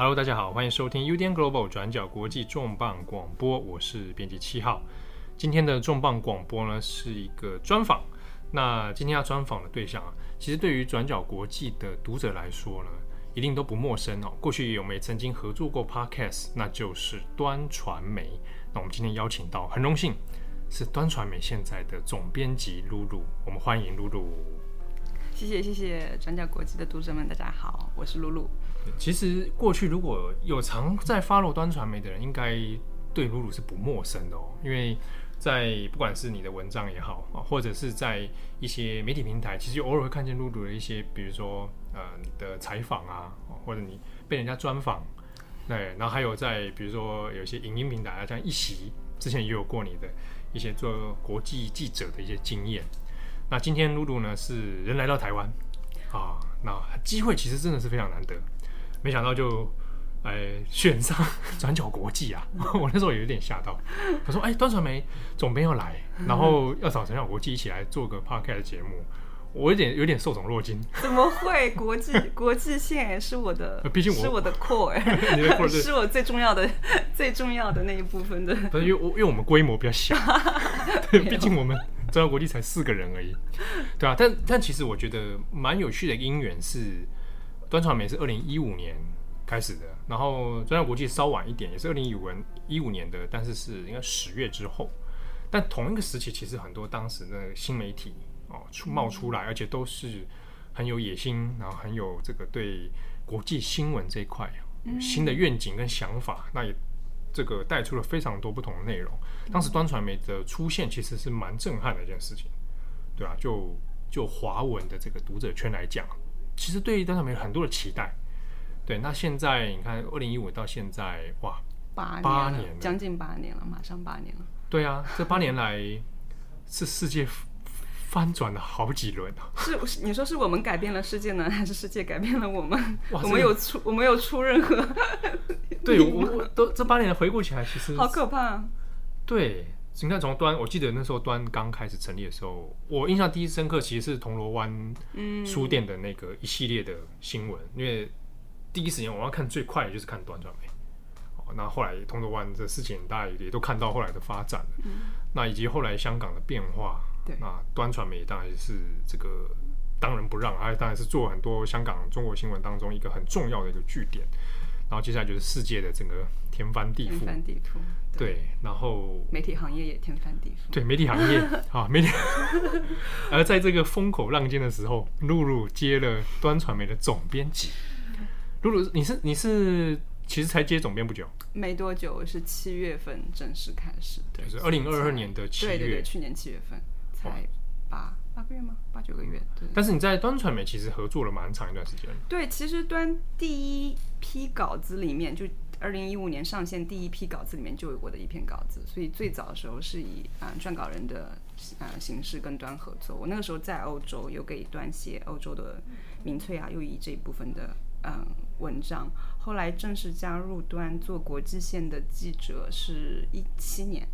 Hello，大家好，欢迎收听 UDN Global 转角国际重磅广播，我是编辑七号。今天的重磅广播呢是一个专访。那今天要专访的对象啊，其实对于转角国际的读者来说呢，一定都不陌生哦。过去有没曾经合作过 Podcast，那就是端传媒。那我们今天邀请到，很荣幸是端传媒现在的总编辑露露，我们欢迎露露。谢谢谢谢转角国际的读者们，大家好，我是露露。其实过去如果有常在 follow 端传媒的人，应该对露露是不陌生的哦。因为在不管是你的文章也好啊，或者是在一些媒体平台，其实偶尔会看见露露的一些，比如说呃你的采访啊，或者你被人家专访，对，然后还有在比如说有些影音平台啊，像一席之前也有过你的一些做国际记者的一些经验。那今天露露呢是人来到台湾啊，那机会其实真的是非常难得。没想到就，哎，选上 转角国际啊！我那时候也有点吓到。他说：“哎，端传媒总编要来，然后要找转角国际一起来做个 podcast 节目。”我有点有点受宠若惊。怎么会？国际国际线是我的，毕竟我是我的 core，是我最重要的最重要的那一部分的。不是因为因为我们规模比较小，对，毕竟我们转角国际才四个人而已，对啊。但但其实我觉得蛮有趣的因缘是。端传媒是二零一五年开始的，然后转角国际稍晚一点，也是二零一五年的，但是是应该十月之后。但同一个时期，其实很多当时的新媒体哦出冒出来，而且都是很有野心，然后很有这个对国际新闻这一块新的愿景跟想法，那也这个带出了非常多不同的内容。当时端传媒的出现，其实是蛮震撼的一件事情，对啊，就就华文的这个读者圈来讲。其实对于端传媒有很多的期待，对。那现在你看，二零一五到现在，哇，八八年，将近八年了，马上八年了。对啊，这八年来是世界翻转了好几轮啊。是你说是我们改变了世界呢，还是世界改变了我们？我们有出，我们有出任何？对我，我都这八年回顾起来，其实好可怕。对。你看，从端，我记得那时候端刚开始成立的时候，我印象第一深刻其实是铜锣湾书店的那个一系列的新闻，嗯、因为第一时间我要看最快的就是看端传媒。哦，那后来铜锣湾的事情大家也都看到后来的发展，嗯、那以及后来香港的变化，那端传媒当然是这个当仁不让，还当然是做很多香港中国新闻当中一个很重要的一个据点。然后接下来就是世界的整个天翻地覆，天翻地覆，对，对，然后媒体行业也天翻地覆，对，媒体行业 啊，媒体。而在这个风口浪尖的时候，露露接了端传媒的总编辑。露露，你是你是其实才接总编不久，没多久，是七月份正式开始，对，就是二零二二年的七月，对对对，去年七月份才八。八个月吗？八九个月。对。但是你在端传媒其实合作了蛮长一段时间。对，其实端第一批稿子里面，就二零一五年上线第一批稿子里面就有我的一篇稿子，所以最早的时候是以啊撰稿人的啊形式跟端合作。我那个时候在欧洲有给端写欧洲的民粹啊、右翼这一部分的嗯文章。后来正式加入端做国际线的记者是一七年。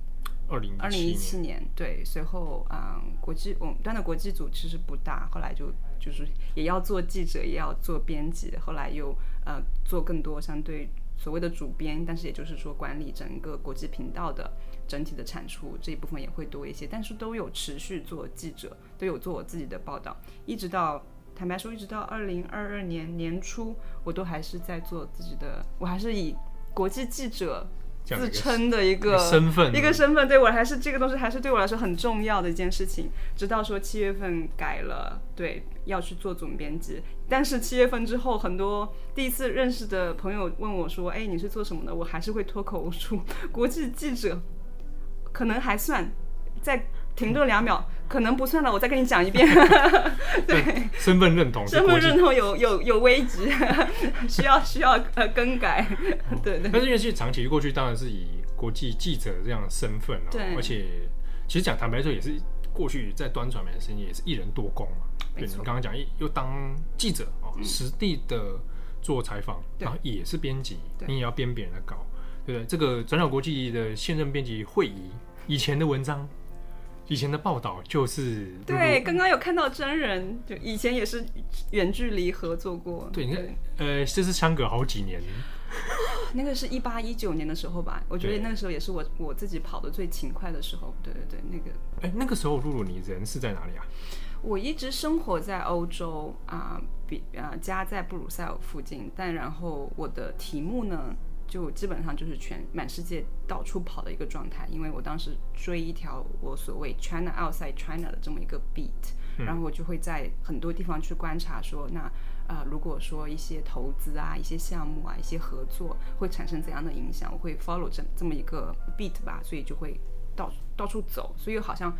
二零二零一七年，对，随后嗯，国际我们端的国际组其实不大，后来就就是也要做记者，也要做编辑，后来又呃做更多相对所谓的主编，但是也就是说管理整个国际频道的整体的产出这一部分也会多一些，但是都有持续做记者，都有做我自己的报道，一直到坦白说，一直到二零二二年年初，我都还是在做自己的，我还是以国际记者。自称的一个身份，一个身份，对我还是这个东西，还是对我来说很重要的一件事情。直到说七月份改了，对，要去做总编辑。但是七月份之后，很多第一次认识的朋友问我说：“哎，你是做什么的？”我还是会脱口而出，国际记者，可能还算再。停顿两秒，可能不算了，我再跟你讲一遍。对，身份认同，身份认同有有有危机，需要需要呃更改。哦、对对。但是因为其实长期过去，当然是以国际记者这样的身份啊，对。而且其实讲坦白说，也是过去在端传媒的生意也是一人多工嘛。对，你刚刚讲又当记者哦，实地的做采访，然后也是编辑，你也要编别人的稿，对不对？这个转角国际的现任编辑会议以前的文章。以前的报道就是对，刚刚有看到真人，就以前也是远距离合作过。对，你看，呃，这是相隔好几年。那个是一八一九年的时候吧，我觉得那个时候也是我我自己跑的最勤快的时候。对对对，那个。哎，那个时候露露你人是在哪里啊？我一直生活在欧洲啊，比啊家在布鲁塞尔附近，但然后我的题目呢，就基本上就是全满世界到处跑的一个状态，因为我当时追一条我所谓 China outside China 的这么一个 beat，然后我就会在很多地方去观察说，那啊、呃、如果说一些投资啊、一些项目啊、一些合作会产生怎样的影响，我会 follow 这这么一个 beat 吧，所以就会到到处走，所以好像。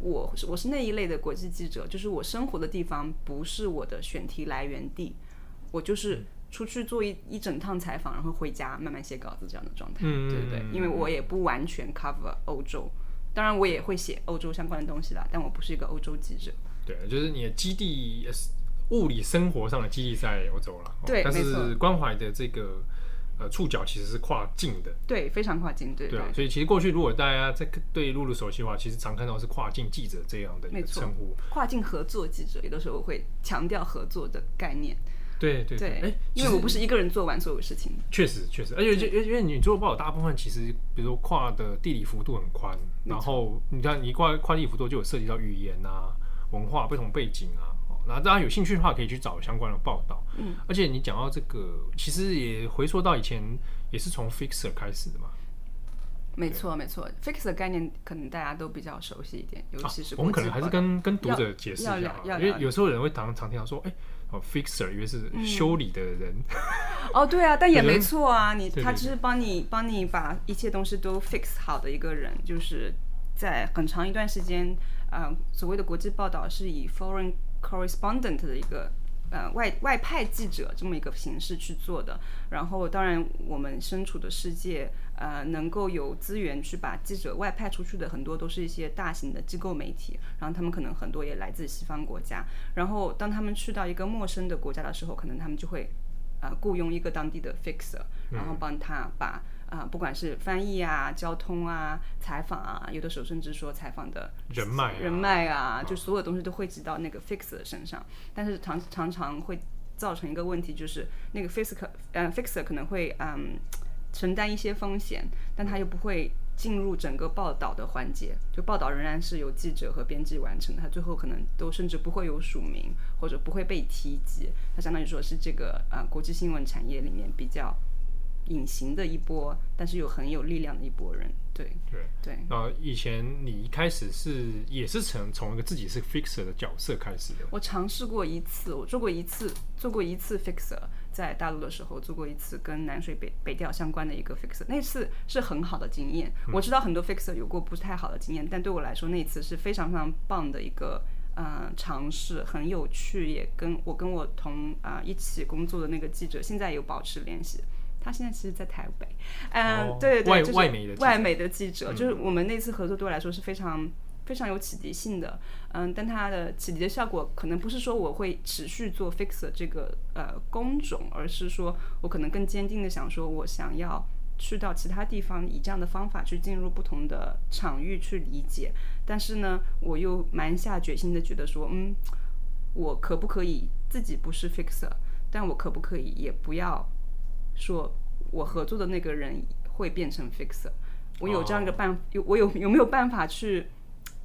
我是我是那一类的国际记者，就是我生活的地方不是我的选题来源地，我就是出去做一一整趟采访，然后回家慢慢写稿子这样的状态，嗯、对不对？因为我也不完全 cover 欧洲，当然我也会写欧洲相关的东西啦，但我不是一个欧洲记者。对，就是你的基地，物理生活上的基地在欧洲了，对，但是关怀的这个。呃，触角其实是跨境的，对，非常跨境，对对啊。所以其实过去如果大家在对露露熟悉的话，其实常看到是跨境记者这样的一个称呼。跨境合作记者，有的时候会强调合作的概念。对对对，哎，因为我不是一个人做完所有事情。确实确实，而且因为你做的报道大部分其实，比如说跨的地理幅度很宽，然后你看你跨跨地理幅度就有涉及到语言啊、文化不同背景啊。那大家有兴趣的话，可以去找相关的报道。嗯，而且你讲到这个，其实也回溯到以前，也是从 Fixer 开始的嘛。没错，没错，Fixer 概念可能大家都比较熟悉一点，尤其是、啊、我们可能还是跟跟读者解释一下，因为有时候人会常常听到说，哎、欸，哦，Fixer 因为是修理的人。嗯、哦，对啊，但也没错啊，你他只是帮你帮你把一切东西都 fix 好的一个人，就是在很长一段时间，呃，所谓的国际报道是以 foreign correspondent 的一个呃外外派记者这么一个形式去做的，然后当然我们身处的世界呃能够有资源去把记者外派出去的很多都是一些大型的机构媒体，然后他们可能很多也来自西方国家，然后当他们去到一个陌生的国家的时候，可能他们就会呃雇佣一个当地的 fixer，然后帮他把。啊、呃，不管是翻译啊、交通啊、采访啊，有的时候甚至说采访的人脉、人脉啊，就所有东西都汇集到那个 fixer 身上。但是常常常会造成一个问题，就是那个 fixer，呃，fixer 可能会嗯承担一些风险，但他又不会进入整个报道的环节，就报道仍然是由记者和编辑完成的，他最后可能都甚至不会有署名或者不会被提及，他相当于说是这个啊、呃、国际新闻产业里面比较。隐形的一波，但是又很有力量的一波人，对对对。那以前你一开始是也是从从一个自己是 fixer 的角色开始的。我尝试过一次，我做过一次，做过一次 fixer，在大陆的时候做过一次跟南水北北调相关的一个 fixer，那次是很好的经验。我知道很多 fixer 有过不太好的经验，嗯，但对我来说那一次是非常非常棒的一个呃尝试，很有趣，也跟我跟我同啊、呃、一起工作的那个记者现在有保持联系。他现在其实，在台北，嗯、哦，对对对，外媒的外媒的记者，就是我们那次合作对我来说是非常非常有启迪性的，嗯，但它的启迪的效果可能不是说我会持续做 fixer 这个呃工种，而是说我可能更坚定的想说，我想要去到其他地方，以这样的方法去进入不同的场域去理解，但是呢，我又蛮下决心的觉得说，嗯，我可不可以自己不是 fixer，但我可不可以也不要。说我合作的那个人会变成 fixer，我有这样一个办，有我有有没有办法去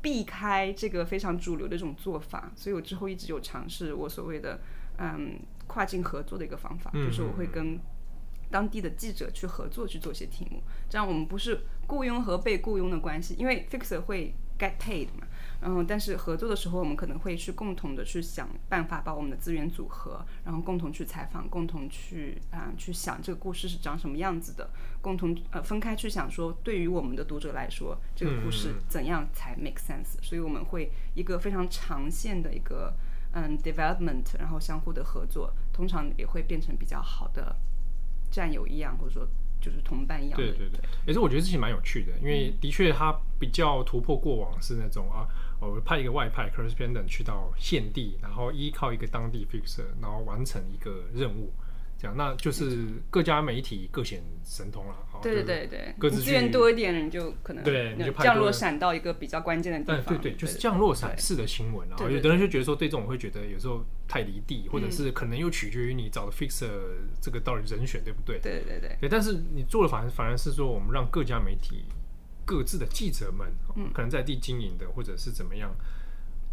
避开这个非常主流的这种做法？所以我之后一直有尝试我所谓的嗯跨境合作的一个方法，就是我会跟当地的记者去合作去做一些题目，这样我们不是雇佣和被雇佣的关系，因为 fixer 会 get paid 嘛。然后，但是合作的时候，我们可能会去共同的去想办法，把我们的资源组合，然后共同去采访，共同去啊、呃、去想这个故事是长什么样子的，共同呃分开去想说，对于我们的读者来说，这个故事怎样才 make sense？所以我们会一个非常长线的一个嗯 development，然后相互的合作，通常也会变成比较好的战友一样，或者说。就是同伴一样。对对对，也是我觉得这些蛮有趣的，因为的确它比较突破过往是那种啊，我派一个外派 correspondent 去到现地，然后依靠一个当地 fixer，然后完成一个任务这样，那就是各家媒体各显神通了。对对对对，各自资源多一点，你就可能对，你就降落伞到一个比较关键的地方。对对，就是降落伞式的新闻啊。有的人就觉得说，对这种会觉得有时候太离地，或者是可能又取决于你找的 fixer 这个到底人选对不对？对对对。对，但是你做的反而反而是说，我们让各家媒体各自的记者们，可能在地经营的或者是怎么样，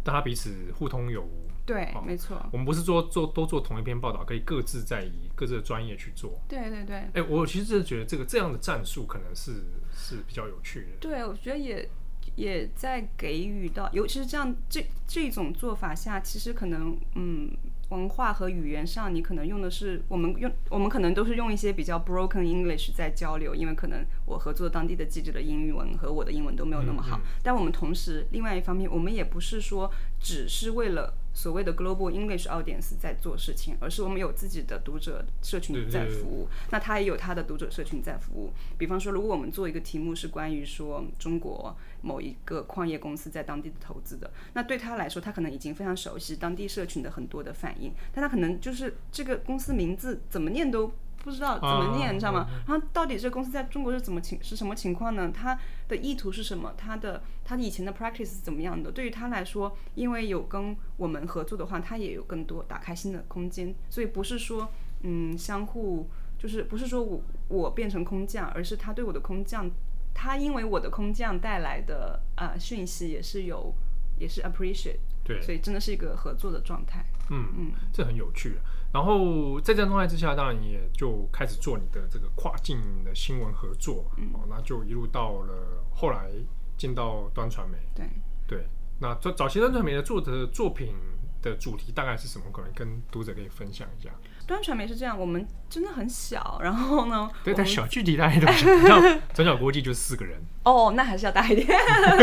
大家彼此互通有无。对，没错。我们不是做做都做同一篇报道，可以各自在以各自的专业去做。对对对。哎，我其实是觉得这个这样的战术可能是是比较有趣的。对，我觉得也也在给予到，尤其是这样这这种做法下，其实可能嗯。文化和语言上，你可能用的是我们用我们可能都是用一些比较 broken English 在交流，因为可能我合作当地的记者的英语文和我的英文都没有那么好。嗯嗯、但我们同时，另外一方面，我们也不是说只是为了所谓的 global English audience 在做事情，而是我们有自己的读者社群在服务。对对对，那他也有他的读者社群在服务。比方说，如果我们做一个题目是关于说中国。某一个矿业公司在当地的投资的，那对他来说，他可能已经非常熟悉当地社群的很多的反应，但他可能就是这个公司名字怎么念都不知道怎么念，你知道吗？然后到底这个公司在中国是怎么情是什么情况呢？他的意图是什么？他的他以前的 practice 是怎么样的？对于他来说，因为有跟我们合作的话，他也有更多打开新的空间，所以不是说嗯相互就是不是说我我变成空降，而是他对我的空降。他因为我的空降带来的啊、呃、讯息也是有，也是 appreciate，对，所以真的是一个合作的状态。嗯嗯，这很有趣。然后在这样状态之下，当然也就开始做你的这个跨境的新闻合作，嗯、哦，那就一路到了后来进到端传媒。对对，那早早期端传媒的作者作品的主题大概是什么？可能跟读者可以分享一下。端传媒是这样，我们真的很小，然后呢，对，但小具体大一点，像转角国际就四个人。哦，那还是要大一点。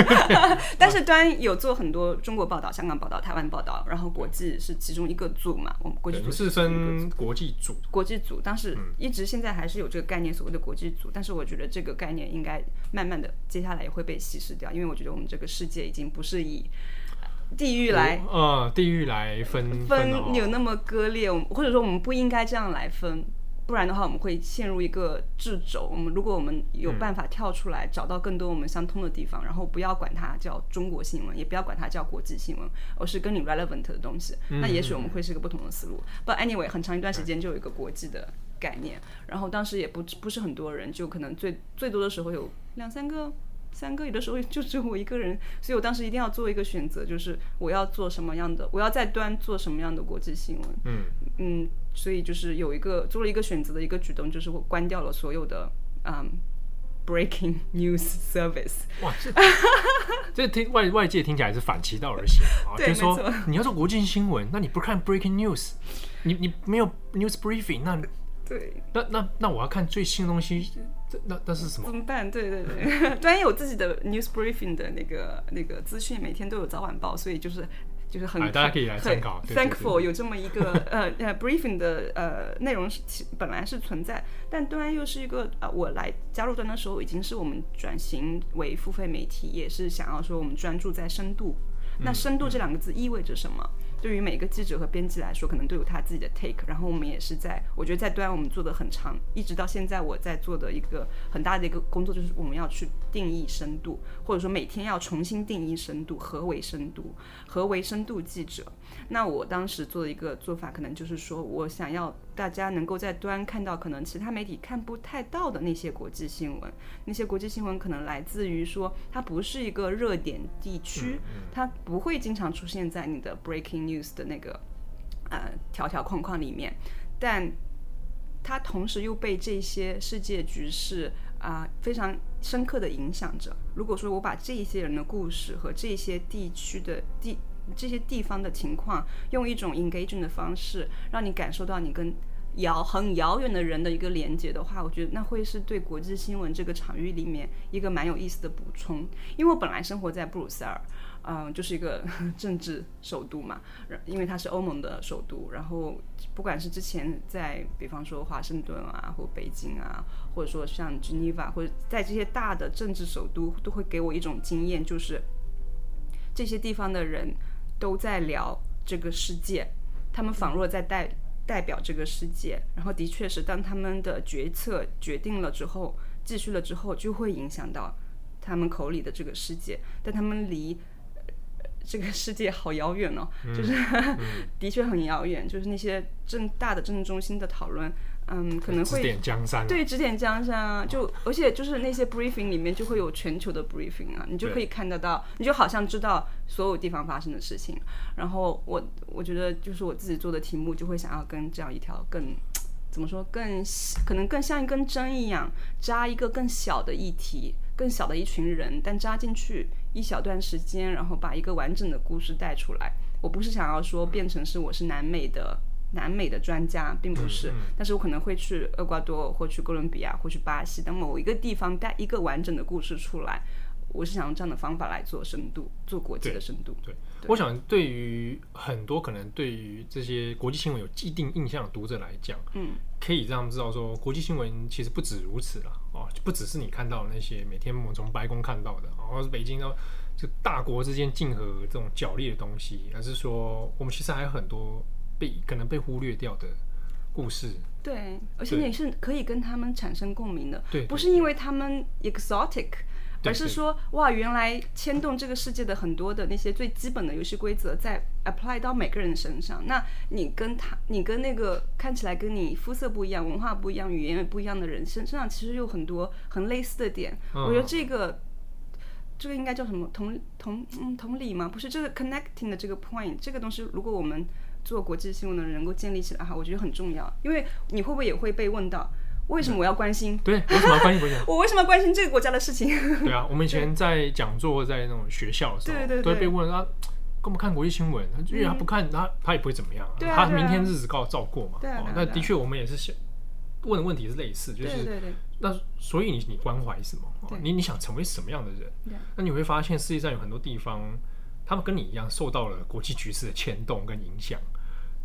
但是端有做很多中国报道、香港报道、台湾报道，然后国际是其中一个组嘛。我们国际组是分国际组，国际组当时一直现在还是有这个概念，所谓的国际组。但是我觉得这个概念应该慢慢的接下来也会被稀释掉，因为我觉得我们这个世界已经不是以。地域来，呃，地域来分分有那么割裂，或者说我们不应该这样来分，不然的话我们会陷入一个掣肘。我们如果我们有办法跳出来，找到更多我们相通的地方，然后不要管它叫中国新闻，也不要管它叫国际新闻，而是跟你 relevant 的东西，那也许我们会是一个不同的思路。But anyway，很长一段时间就有一个国际的概念，然后当时也不不是很多人，就可能最最多的时候有两三个。三个有的时候就只有我一个人，所以我当时一定要做一个选择，就是我要做什么样的，我要在端做什么样的国际新闻。嗯嗯，所以就是有一个做了一个选择的一个举动，就是我关掉了所有的嗯 breaking news service。哇，这这听外外界听起来是反其道而行啊，就是说，你要做国际新闻，那你不看 breaking news，你你没有 news briefing，那对，那那那我要看最新的东西。这那那是什么？怎么办？对对对，端也 有自己的 news briefing 的那个那个资讯，每天都有早晚报，所以就是就是很大家可以来参考。Thankful 有这么一个 呃呃 briefing 的呃内容是其本来是存在，但端又是一个呃我来加入端的时候已经是我们转型为付费媒体，也是想要说我们专注在深度。那深度这两个字意味着什么？对于每个记者和编辑来说，可能都有他自己的 take。然后我们也是在，我觉得在端我们做的很长，一直到现在我在做的一个很大的一个工作，就是我们要去定义深度，或者说每天要重新定义深度，何为深度，何为深度记者。那我当时做的一个做法，可能就是说我想要大家能够在端看到可能其他媒体看不太到的那些国际新闻，那些国际新闻可能来自于说它不是一个热点地区，它不会经常出现在你的 breaking news 的那个呃条条框框里面，但它同时又被这些世界局势啊、呃、非常深刻的影响着。如果说我把这些人的故事和这些地区的地这些地方的情况，用一种 engaging 的方式，让你感受到你跟遥很遥远的人的一个连接的话，我觉得那会是对国际新闻这个场域里面一个蛮有意思的补充。因为我本来生活在布鲁塞尔，嗯、呃，就是一个 政治首都嘛，因为它是欧盟的首都。然后不管是之前在，比方说华盛顿啊，或北京啊，或者说像 Geneva，或者在这些大的政治首都，都会给我一种经验，就是这些地方的人。都在聊这个世界，他们仿若在带代表这个世界，然后的确是当他们的决策决定了之后，继续了之后，就会影响到他们口里的这个世界，但他们离。这个世界好遥远哦，嗯、就是、嗯、的确很遥远。就是那些政大的政治中心的讨论，嗯，可能会指点江山，对，指点江山啊。就而且就是那些 briefing 里面就会有全球的 briefing 啊，你就可以看得到，你就好像知道所有地方发生的事情。然后我我觉得就是我自己做的题目，就会想要跟这样一条更怎么说更可能更像一根针一样扎一个更小的议题。更小的一群人，但扎进去一小段时间，然后把一个完整的故事带出来。我不是想要说变成是我是南美的南美的专家，并不是，但是我可能会去厄瓜多，或去哥伦比亚，或去巴西等某一个地方带一个完整的故事出来。我是想用这样的方法来做深度，做国际的深度。对，我想对于很多可能对于这些国际新闻有既定印象的读者来讲，嗯，可以让他们知道说，国际新闻其实不止如此了哦，不只是你看到的那些每天我们从白宫看到的，或者是北京的就大国之间竞合这种角力的东西，而是说我们其实还有很多被可能被忽略掉的故事。对，而且你是可以跟他们产生共鸣的，对，不是因为他们 exotic。而是说，哇，原来牵动这个世界的很多的那些最基本的游戏规则，在 apply 到每个人身上。那你跟他，你跟那个看起来跟你肤色不一样、文化不一样、语言也不一样的人身身上，其实有很多很类似的点。嗯、我觉得这个，这个应该叫什么同同嗯同理吗？不是，这个 connecting 的这个 point，这个东西，如果我们做国际新闻的人能够建立起来哈，我觉得很重要。因为你会不会也会被问到？为什么我要关心？对，为什么要关心国家？我为什么要关心这个国家的事情？对啊，我们以前在讲座，在那种学校的时候，对对对，都会被问啊，干嘛看国际新闻？因为他不看，他他也不会怎么样啊。他明天日子照过嘛。哦，那的确，我们也是想问的问题是类似，就是那所以你你关怀什么？你你想成为什么样的人？那你会发现世界上有很多地方，他们跟你一样受到了国际局势的牵动跟影响。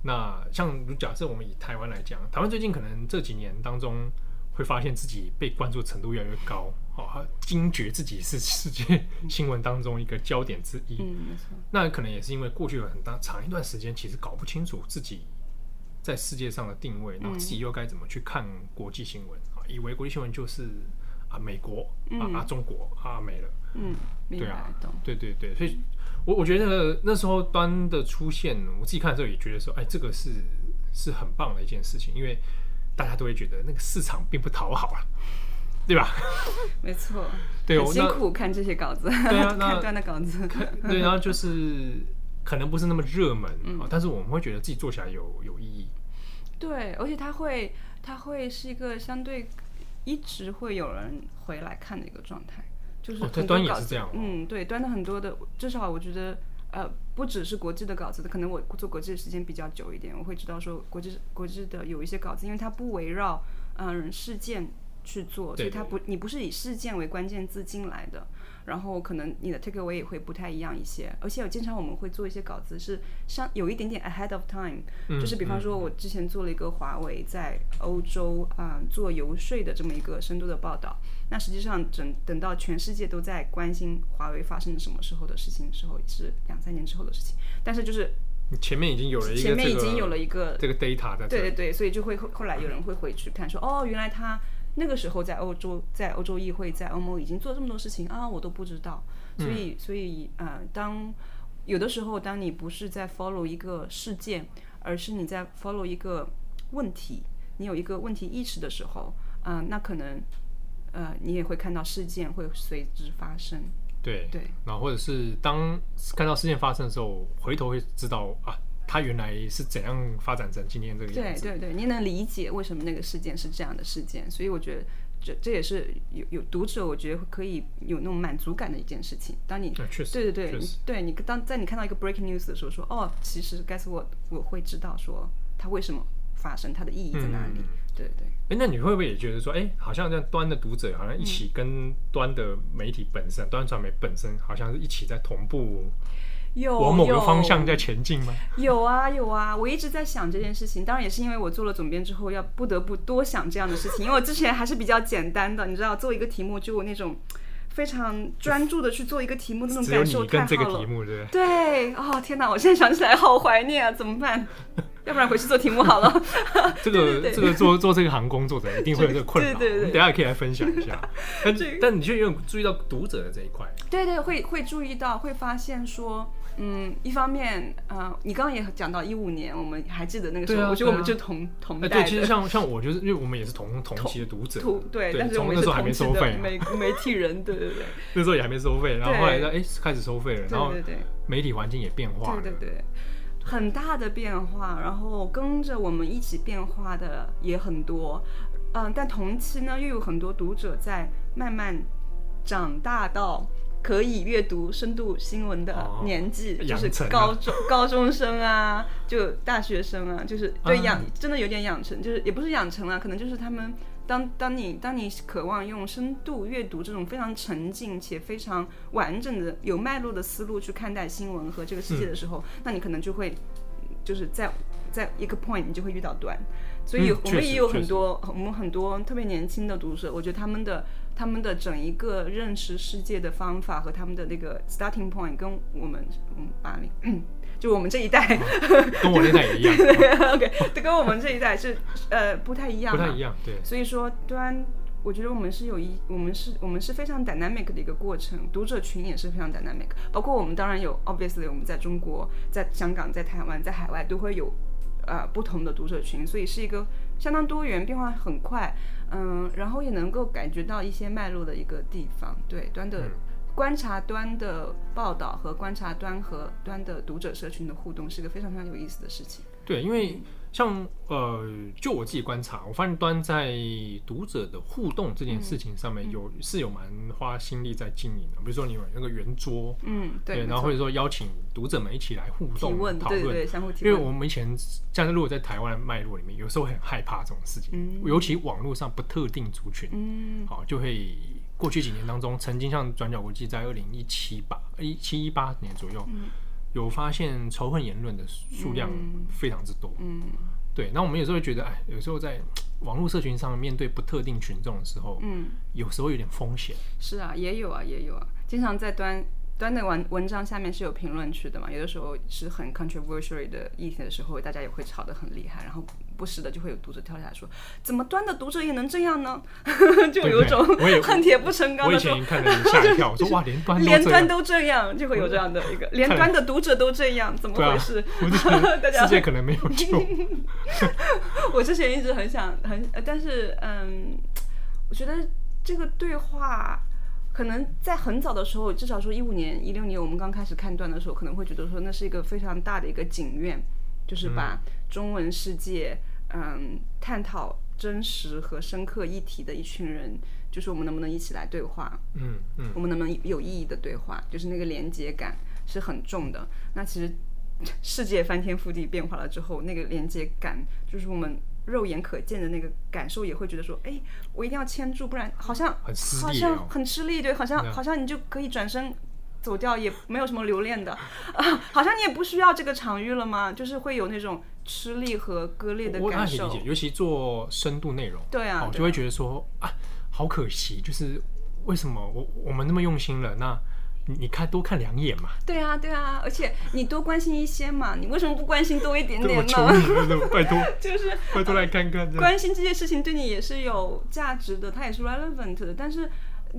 那像如假设我们以台湾来讲，台湾最近可能这几年当中会发现自己被关注程度越来越高，哦，惊觉自己是世界 新闻当中一个焦点之一。嗯，没错。那可能也是因为过去有很大长一段时间，其实搞不清楚自己在世界上的定位，然后自己又该怎么去看国际新闻啊？以为国际新闻就是啊美国啊啊中国啊没了。嗯，对啊，对对对，所以。我我觉得那时候端的出现，我自己看的时候也觉得说，哎，这个是是很棒的一件事情，因为大家都会觉得那个市场并不讨好啊，对吧？没错，对，很辛苦看这些稿子，对啊，看端的稿子，对，然后就是可能不是那么热门，嗯，但是我们会觉得自己做起来有有意义。对，而且它会它会是一个相对一直会有人回来看的一个状态。就是很多稿子，嗯，对，端的很多的，至少我觉得，呃，不只是国际的稿子，可能我做国际的时间比较久一点，我会知道说国际国际的有一些稿子，因为它不围绕嗯事件去做，所以它不，你不是以事件为关键字进来的。然后可能你的 take away 也会不太一样一些，而且有经常我们会做一些稿子是像有一点点 ahead of time，嗯，就是比方说我之前做了一个华为在欧洲啊，呃，做游说的这么一个深度的报道，那实际上等等到全世界都在关心华为发生了什么时候的事情的时候，是两三年之后的事情，但是就是前面已经有了一个前面已经有了一个这个 data 在，对对对，所以就会后后来有人会回去看说哦，原来他。那个时候在欧洲，在欧洲议会，在欧盟已经做这么多事情啊，我都不知道。所以，嗯、所以啊、呃，当有的时候，当你不是在 follow 一个事件，而是你在 follow 一个问题，你有一个问题意识的时候，嗯、呃，那可能呃，你也会看到事件会随之发生。对对，然后或者是当看到事件发生的时候，回头会知道啊。他原来是怎样发展成今天这个样子？对对对，你能理解为什么那个事件是这样的事件，所以我觉得这这也是有有读者，我觉得可以有那种满足感的一件事情。当你、啊、确实对对对，对你当在你看到一个 breaking news 的时候说，说哦，其实 guess what，我会知道说它为什么发生，它的意义在哪里？嗯、对对。哎，那你会不会也觉得说，哎，好像这样端的读者好像一起跟端的媒体本身，嗯、端传媒本身好像是一起在同步。有往某个方向在前进吗？有啊有啊，我一直在想这件事情。当然也是因为我做了总编之后，要不得不多想这样的事情。因为我之前还是比较简单的，你知道，做一个题目就有那种非常专注的去做一个题目，那种感受太好了。只有你跟这个题目，对对，哦天哪！我现在想起来好怀念啊，怎么办？要不然回去做题目好了。这个这个做做这个行工作者一定会有这个困扰，对对对，等下也可以来分享一下。但但你却有注意到读者的这一块？对对，会会注意到，会发现说。嗯，一方面，呃，你刚刚也讲到一五年，我们还记得那个时候，我觉得我们就同同代的。对，其实像像我就是，因为我们也是同同期的读者，对，但是我们那时候还没收费，媒媒体人，对对对，那时候也还没收费，然后后来哎开始收费了，然后媒体环境也变化了，对对对，很大的变化，然后跟着我们一起变化的也很多，嗯，但同期呢，又有很多读者在慢慢长大到。可以阅读深度新闻的年纪，哦、就是高中、啊、高中生啊，就大学生啊，就是对养、嗯、真的有点养成，就是也不是养成啊，可能就是他们当当你当你渴望用深度阅读这种非常沉静且非常完整的有脉络的思路去看待新闻和这个世界的时候，嗯、那你可能就会就是在在一个 point 你就会遇到端，所以我们也有很多、嗯、我们很多特别年轻的读者，我觉得他们的。他们的整一个认识世界的方法和他们的那个 starting point 跟我们嗯八零，就我们这一代，哦、跟我那代也一样。对，OK，跟我们这一代是呃不太一样，不太一样，对。所以说，端，我觉得我们是有一，我们是我们是非常 dynamic 的一个过程，读者群也是非常 dynamic，包括我们当然有 obviously 我们在中国、在香港、在台湾、在海外都会有呃不同的读者群，所以是一个相当多元、变化很快。嗯，然后也能够感觉到一些脉络的一个地方，对端的观察端的报道和观察端和端的读者社群的互动，是个非常非常有意思的事情。对，因为像呃，就我自己观察，我发现端在读者的互动这件事情上面有、嗯、是有蛮花心力在经营的。比如说你有那个圆桌，嗯，对，对，然后或者说邀请读者们一起来互动问讨论，对对，相互提问。因为我们以前像是如果在台湾的脉络里面，有时候很害怕这种事情，嗯、尤其网络上不特定族群，嗯，好，就会过去几年当中，曾经像转角国际在二零一七吧，一七一八年左右。嗯有发现仇恨言论的数量非常之多，嗯，对。那我们有时候会觉得，哎，有时候在网络社群上面对不特定群众的时候，嗯，有时候有点风险。是啊，也有啊，也有啊，经常在端。端的文文章下面是有评论区的嘛？有的时候是很 controversial 的议题的时候，大家也会吵得很厉害，然后不时的就会有读者跳下来说：“怎么端的读者也能这样呢？” 就有种恨铁不成钢的时候。我以前看着吓一跳，我说：“哇，连端连端都这样，就会有这样的一个 连端的读者都这样，怎么回事？”大家世界可能没有救。我之前一直很想很，但是嗯，我觉得这个对话。可能在很早的时候，至少说一五年、一六年，我们刚开始看段的时候，可能会觉得说那是一个非常大的一个景院，就是把中文世界，嗯，探讨真实和深刻议题的一群人，就是我们能不能一起来对话？嗯嗯，我们能不能有意义的对话？就是那个连接感是很重的。那其实世界翻天覆地变化了之后，那个连接感就是我们。肉眼可见的那个感受，也会觉得说，哎，我一定要牵住，不然好像好像很吃力，对，好像好像你就可以转身走掉，也没有什么留恋的，啊，好像你也不需要这个场域了吗？就是会有那种吃力和割裂的感受。我可以理解，尤其做深度内容，对啊，就会觉得说啊，好可惜，就是为什么我我们那么用心了，那。你看多看两眼嘛？对啊，对啊，而且你多关心一些嘛，你为什么不关心多一点点呢？拜托，就是拜托来看看，关心这些事情对你也是有价值的，它也是 relevant 的。但是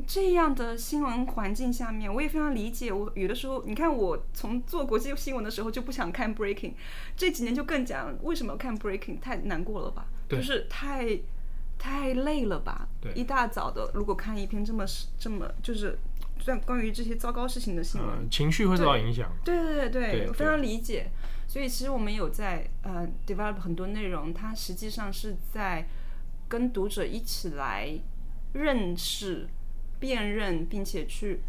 这样的新闻环境下面，我也非常理解。我有的时候，你看我从做国际新闻的时候就不想看 breaking，这几年就更讲为什么看 breaking 太难过了吧？对就是太太累了吧？对，一大早的如果看一篇这么这么就是。关关于这些糟糕事情的新闻，嗯，情绪会受到影响。对对对对，非常理解。所以其实我们有在呃 develop 很多内容，它实际上是在跟读者一起来认识、辨认，并且去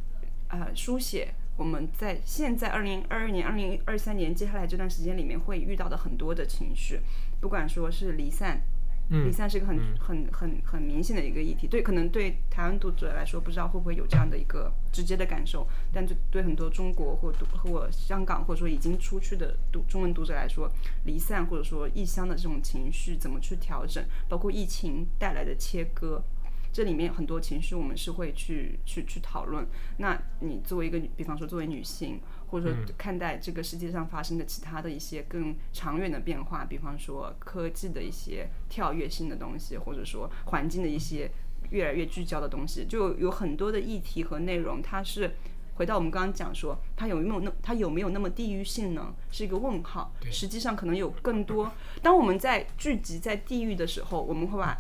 呃书写我们在现在二零二二年、二零二三年接下来这段时间里面会遇到的很多的情绪，不管说是离散。离散是一个很、嗯、很很很明显的一个议题，对，可能对台湾读者来说，不知道会不会有这样的一个直接的感受，但对对很多中国或读或香港或者说已经出去的读中文读者来说，离散或者说异乡的这种情绪怎么去调整，包括疫情带来的切割，这里面很多情绪我们是会去去去讨论。那你作为一个，比方说作为女性，或者说看待这个世界上发生的其他的一些更长远的变化，比方说科技的一些跳跃性的东西，或者说环境的一些越来越聚焦的东西，就有很多的议题和内容，它是。回到我们刚刚讲说，它有没有那它有没有那么地域性呢？是一个问号。实际上可能有更多。当我们在聚集在地域的时候，我们会把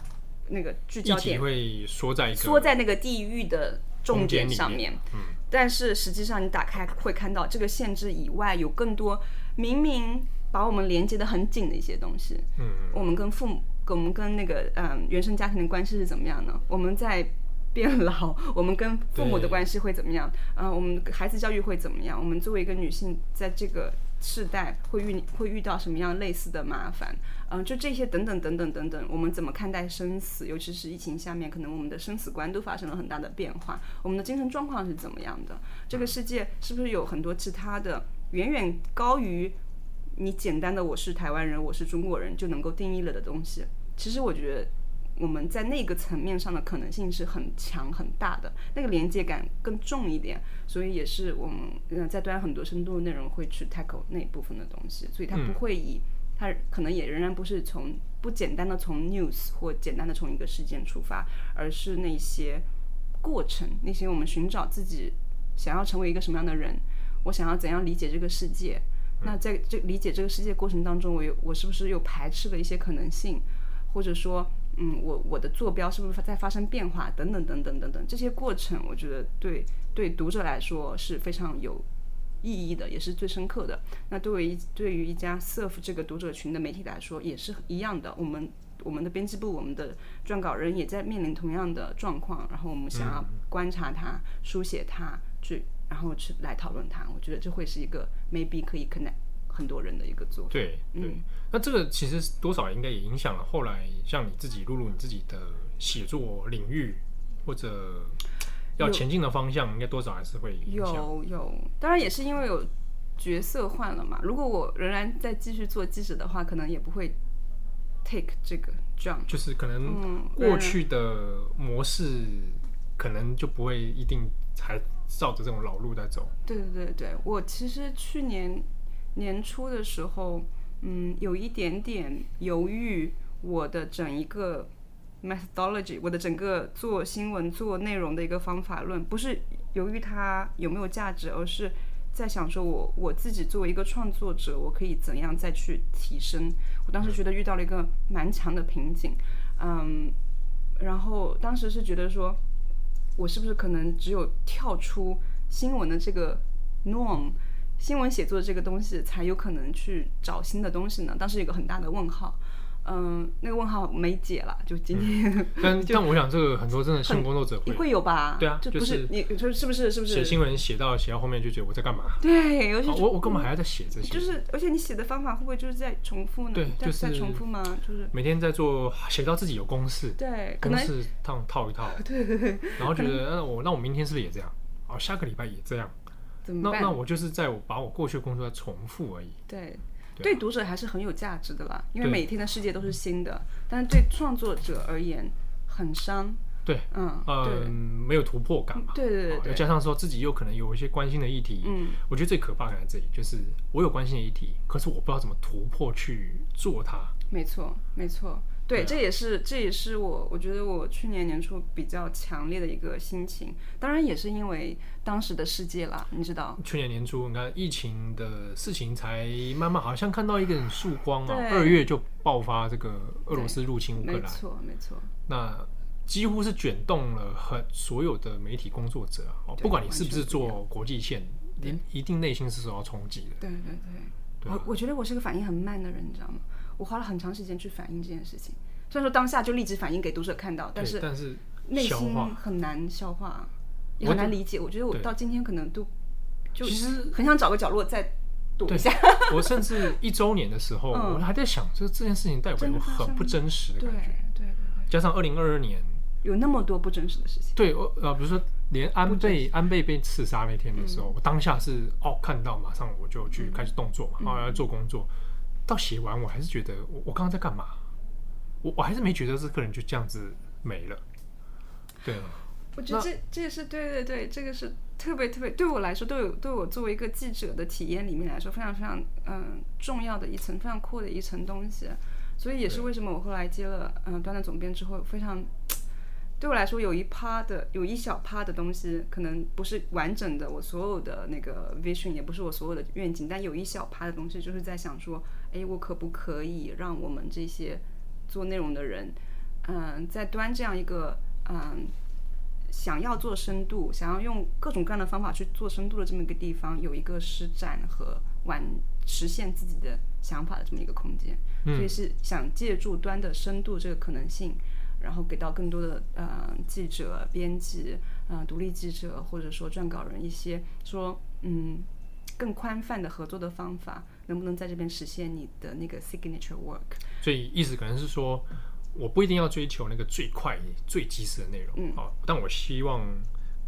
那个聚焦点会缩在缩在那个地域的重点上面。嗯。但是实际上你打开会看到，这个限制以外有更多明明把我们连接的很紧的一些东西。嗯。我们跟父母，跟我们跟那个嗯原生家庭的关系是怎么样呢？我们在。变老，我们跟父母的关系会怎么样？嗯、呃，我们孩子教育会怎么样？我们作为一个女性，在这个世代会遇会遇到什么样类似的麻烦？嗯、就这些等等等等等等，我们怎么看待生死？尤其是疫情下面，可能我们的生死观都发生了很大的变化。我们的精神状况是怎么样的？这个世界是不是有很多其他的远远高于你简单的“我是台湾人，我是中国人”就能够定义了的东西？其实我觉得。我们在那个层面上的可能性是很强很大的，那个连接感更重一点，所以也是我们嗯在端很多深度的内容会去 tackle 那一部分的东西，所以它不会以它可能也仍然不是从不简单的从 news 或简单的从一个事件出发，而是那些过程，那些我们寻找自己想要成为一个什么样的人，我想要怎样理解这个世界，那在这理解这个世界过程当中，我有我是不是又排斥了一些可能性，或者说。嗯，我我的坐标是不是在发生变化？等等等等等等，这些过程，我觉得对对读者来说是非常有意义的，也是最深刻的。那对于对于一家 serve 这个读者群的媒体来说，也是一样的。我们我们的编辑部，我们的撰稿人也在面临同样的状况，然后我们想要观察它、书写它，去然后去来讨论它。我觉得这会是一个 maybe 可以 connect。很多人的一个作品，对对、嗯，那这个其实多少应该也影响了后来像你自己录入你自己的写作领域或者要前进的方向，应该多少还是会影响。有有，当然也是因为有角色换了嘛。如果我仍然在继续做记者的话，可能也不会 take 这个 jump，就是可能过去的模式可能就不会一定还照着这种老路在走。对对对对，我其实去年。年初的时候，嗯，有一点点犹豫，我的整一个 methodology，我的整个做新闻、做内容的一个方法论，不是犹豫它有没有价值，而是在想说我我自己作为一个创作者，我可以怎样再去提升。我当时觉得遇到了一个蛮强的瓶颈，嗯，然后当时是觉得说，我是不是可能只有跳出新闻的这个 norm。新闻写作这个东西才有可能去找新的东西呢。当时有个很大的问号，嗯，那个问号没解了。就今天，嗯、但但我想这个很多真的新闻工作者会会有吧？对啊，就不是、就是、你说是不是是不是写新闻写到写到后面就觉得我在干嘛？对，尤其我我干嘛还要再写这些？就是而且你写的方法会不会就是在重复呢？对，就是在重复吗？就是每天在做写到自己有公式，对，公式套套一套，对对对，然后觉得那我那我明天是不是也这样？哦，下个礼拜也这样。那那我就是在我把我过去的工作在重复而已。对，对，对读者还是很有价值的啦，因为每天的世界都是新的。但是对创作者而言很伤。对，嗯嗯，没有突破感嘛。对对对，加上说自己又可能有一些关心的议题。嗯，我觉得最可怕的在这里，就是我有关心的议题，可是我不知道怎么突破去做它。没错，没错。对，这也是这也是我我觉得我去年年初比较强烈的一个心情，当然也是因为当时的世界啦，你知道。去年年初，你看疫情的事情才慢慢好像看到一点曙光啊，二月就爆发这个俄罗斯入侵乌克兰，没错没错。那几乎是卷动了很所有的媒体工作者哦，不管你是不是做国际线，你一定内心是受到冲击的。对对对，对啊、我我觉得我是个反应很慢的人，你知道吗？我花了很长时间去反映这件事情，虽然说当下就立即反映给读者看到，但是但是内心很难消化，也很难理解。我觉得我到今天可能都就其实很想找个角落再躲一下。我甚至一周年的时候，我还在想，就是这件事情带给我很不真实的感觉。对对对，加上二零二二年有那么多不真实的事情。对，我呃，比如说连安倍安倍被刺杀那天的时候，我当下是哦看到，马上我就去开始动作嘛，然后要做工作。到写完，我还是觉得我我刚刚在干嘛？我我还是没觉得这个人就这样子没了。对，我觉得这这也是对对对，这个是特别特别对我来说，对我对我作为一个记者的体验里面来说，非常非常嗯重要的一层，非常酷的一层东西。所以也是为什么我后来接了嗯端的总编之后，非常对我来说有一趴的有一小趴的东西，可能不是完整的我所有的那个 vision，也不是我所有的愿景，但有一小趴的东西，就是在想说，哎，我可不可以让我们这些做内容的人，嗯，在端这样一个嗯。想要做深度，想要用各种各样的方法去做深度的这么一个地方，有一个施展和完实现自己的想法的这么一个空间，嗯、所以是想借助端的深度这个可能性，然后给到更多的呃记者、编辑、呃独立记者或者说撰稿人一些说嗯更宽泛的合作的方法，能不能在这边实现你的那个 signature work？所以意思可能是说。我不一定要追求那个最快、最及时的内容，嗯，好，但我希望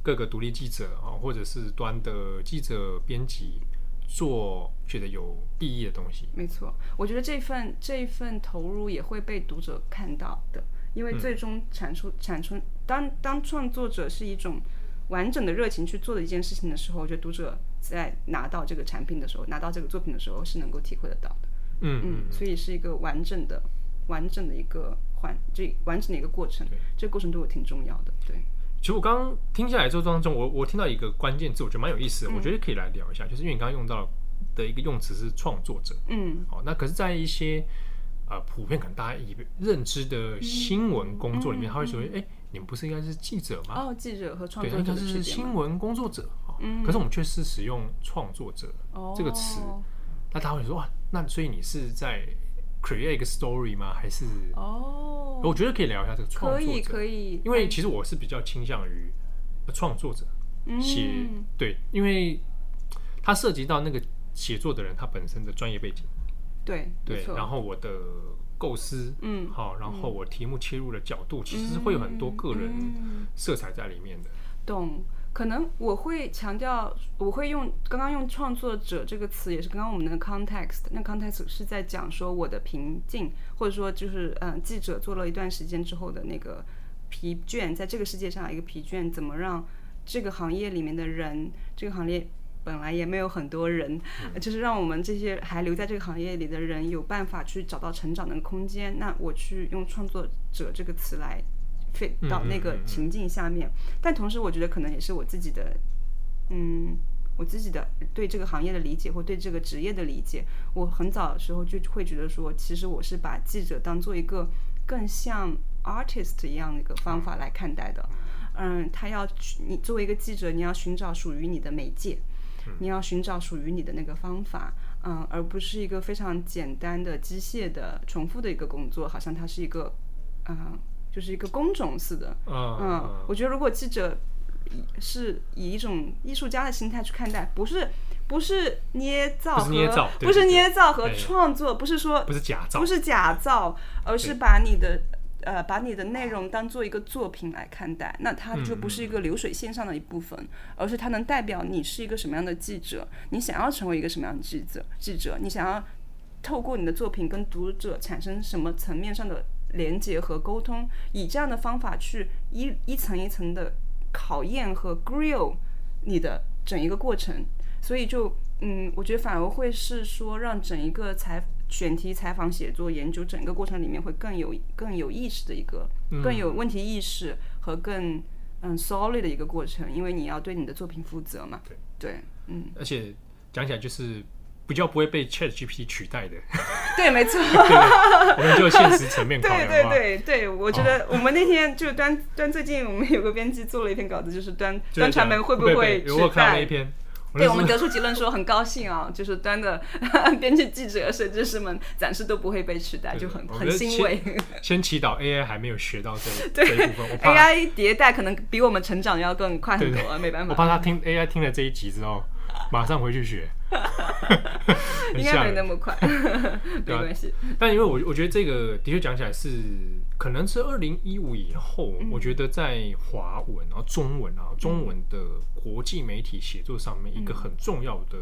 各个独立记者啊，或者是端的记者编辑做觉得有意义的东西。没错，我觉得这份这一份投入也会被读者看到的，因为最终产出、嗯、产出，当当创作者是一种完整的热情去做的一件事情的时候，我觉得读者在拿到这个产品的时候，拿到这个作品的时候是能够体会得到的。嗯嗯，所以是一个完整的、完整的一个。环这完整的一个过程，这个过程对我挺重要的。对，其实我刚刚听下来之后当中，我我听到一个关键字，我觉得蛮有意思的，嗯、我觉得可以来聊一下，就是因为你刚刚用到的一个用词是创作者。嗯，好，那可是，在一些呃普遍可能大家以认知的新闻工作里面，嗯、他会说，哎、欸，你们不是应该是记者吗？哦，记者和创作者对，应该是新闻工作者。嗯，可是我们却是使用创作者这个词，哦、那他会说，哇，那所以你是在。create 一个 story 吗？还是哦？我觉得可以聊一下这个创作者，可以可以。因为其实我是比较倾向于创作者写、嗯、对，因为它涉及到那个写作的人他本身的专业背景，对对。然后我的构思，嗯，好，然后我题目切入的角度，嗯、其实是会有很多个人色彩在里面的。懂。可能我会强调，我会用刚刚用创作者这个词，也是刚刚我们的 context。那 context 是在讲说我的瓶颈，或者说就是嗯、呃，记者做了一段时间之后的那个疲倦，在这个世界上一个疲倦，怎么让这个行业里面的人，这个行业本来也没有很多人，嗯、就是让我们这些还留在这个行业里的人有办法去找到成长的空间。那我去用创作者这个词来。到那个情境下面，但同时我觉得可能也是我自己的，嗯，我自己的对这个行业的理解或对这个职业的理解。我很早的时候就会觉得说，其实我是把记者当做一个更像 artist 一样的一个方法来看待的。嗯，他要你作为一个记者，你要寻找属于你的媒介，你要寻找属于你的那个方法，嗯，而不是一个非常简单的机械的重复的一个工作，好像它是一个，嗯。就是一个工种似的，嗯，嗯，我觉得如果记者是以一种艺术家的心态去看待，不是不是捏造和不是捏造，不是捏造和创作，不是说不是假造，不是假造，而是把你的呃把你的内容当做一个作品来看待，那它就不是一个流水线上的一部分，而是它能代表你是一个什么样的记者，你想要成为一个什么样的记者，记者，你想要透过你的作品跟读者产生什么层面上的。连接和沟通，以这样的方法去一一层一层的考验和 grill 你的整一个过程，所以就嗯，我觉得反而会是说，让整一个采选题、采访、写作、研究整个过程里面会更有更有意识的一个，更有问题意识和更嗯 solid 的一个过程，因为你要对你的作品负责嘛。对对，嗯，而且讲起来就是。比较不会被 ChatGPT 取代的，对，没错。我们就现实层面。对对对对，我觉得我们那天就端端最近我们有个编辑做了一篇稿子，就是端端传媒会不会取代？那一篇，对，我们得出结论说很高兴啊，就是端的 编辑记者设计师们暂时都不会被取代，就很很欣慰。先祈祷 AI 还没有学到这这一部分，AI 迭代可能比我们成长要更快很多，没办法。我怕他听 AI 听了这一集之后，马上回去学。应该没那么快，没关系。但因为我我觉得这个的确讲起来是，可能是二零一五以后，我觉得在华文啊、中文啊、中文的国际媒体写作上面一个很重要的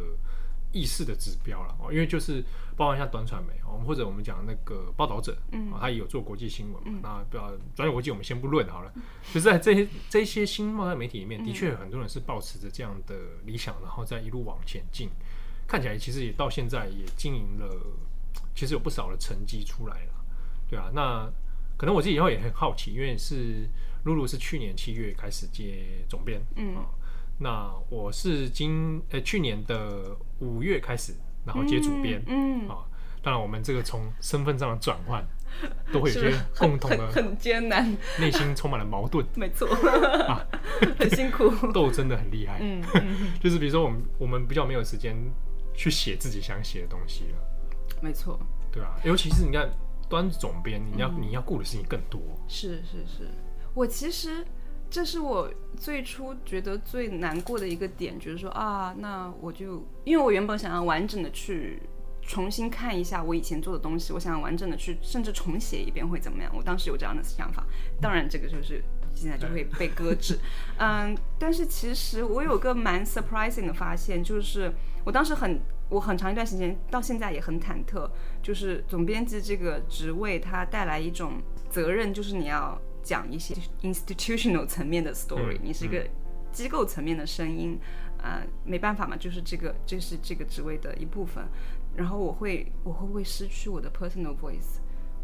意识的指标了哦，因为就是包含像短传媒我们，或者我们讲那个报道者，嗯，他也有做国际新闻嘛。嗯、那不要转眼国际，我们先不论好了。嗯、就是在这些这些新贸易媒体里面，的确有很多人是抱持着这样的理想，然后再一路往前进。看起来其实也到现在也经营了，其实有不少的成绩出来了，对啊。那可能我自己以后也很好奇，因为是露露是去年七月开始接总编，嗯。啊那我是今呃、欸、去年的五月开始，然后接主编，嗯，啊，当然我们这个从身份上的转换，都会有些共同的很艰难，内心充满了矛盾，没错，啊，很辛苦，斗争的很厉害，嗯，就是比如说我们我们比较没有时间去写自己想写的东西了，没错，对啊，尤其是你看端总编，你要你要顾的事情更多，是是是，我其实。这是我最初觉得最难过的一个点，就是说啊，那我就因为我原本想要完整的去重新看一下我以前做的东西，我想要完整的去甚至重写一遍会怎么样？我当时有这样的想法，当然这个就是现在就会被搁置。嗯，但是其实我有个蛮 surprising 的发现，就是我当时很我很长一段时间到现在也很忐忑，就是总编辑这个职位它带来一种责任，就是你要。讲一些 institutional 层面的 story，、嗯、你是一个机构层面的声音，啊、嗯呃，没办法嘛，就是这个，这、就是这个职位的一部分。然后我会，我会不会失去我的 personal voice？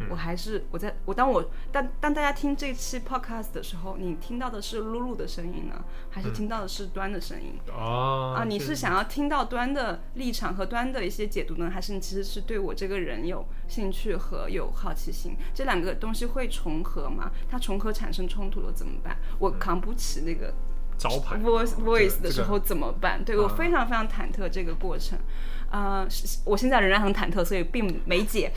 我还是我在我当我当当大家听这期 podcast 的时候，你听到的是露露的声音呢，还是听到的是端的声音？哦、嗯，啊，你是想要听到端的立场和端的一些解读呢，还是你其实是对我这个人有兴趣和有好奇心？这两个东西会重合吗？它重合产生冲突了怎么办？我扛不起那个招牌 voice voice 的时候怎么办？对，我非常非常忐忑这个过程。啊、呃，我现在仍然很忐忑，所以并没解。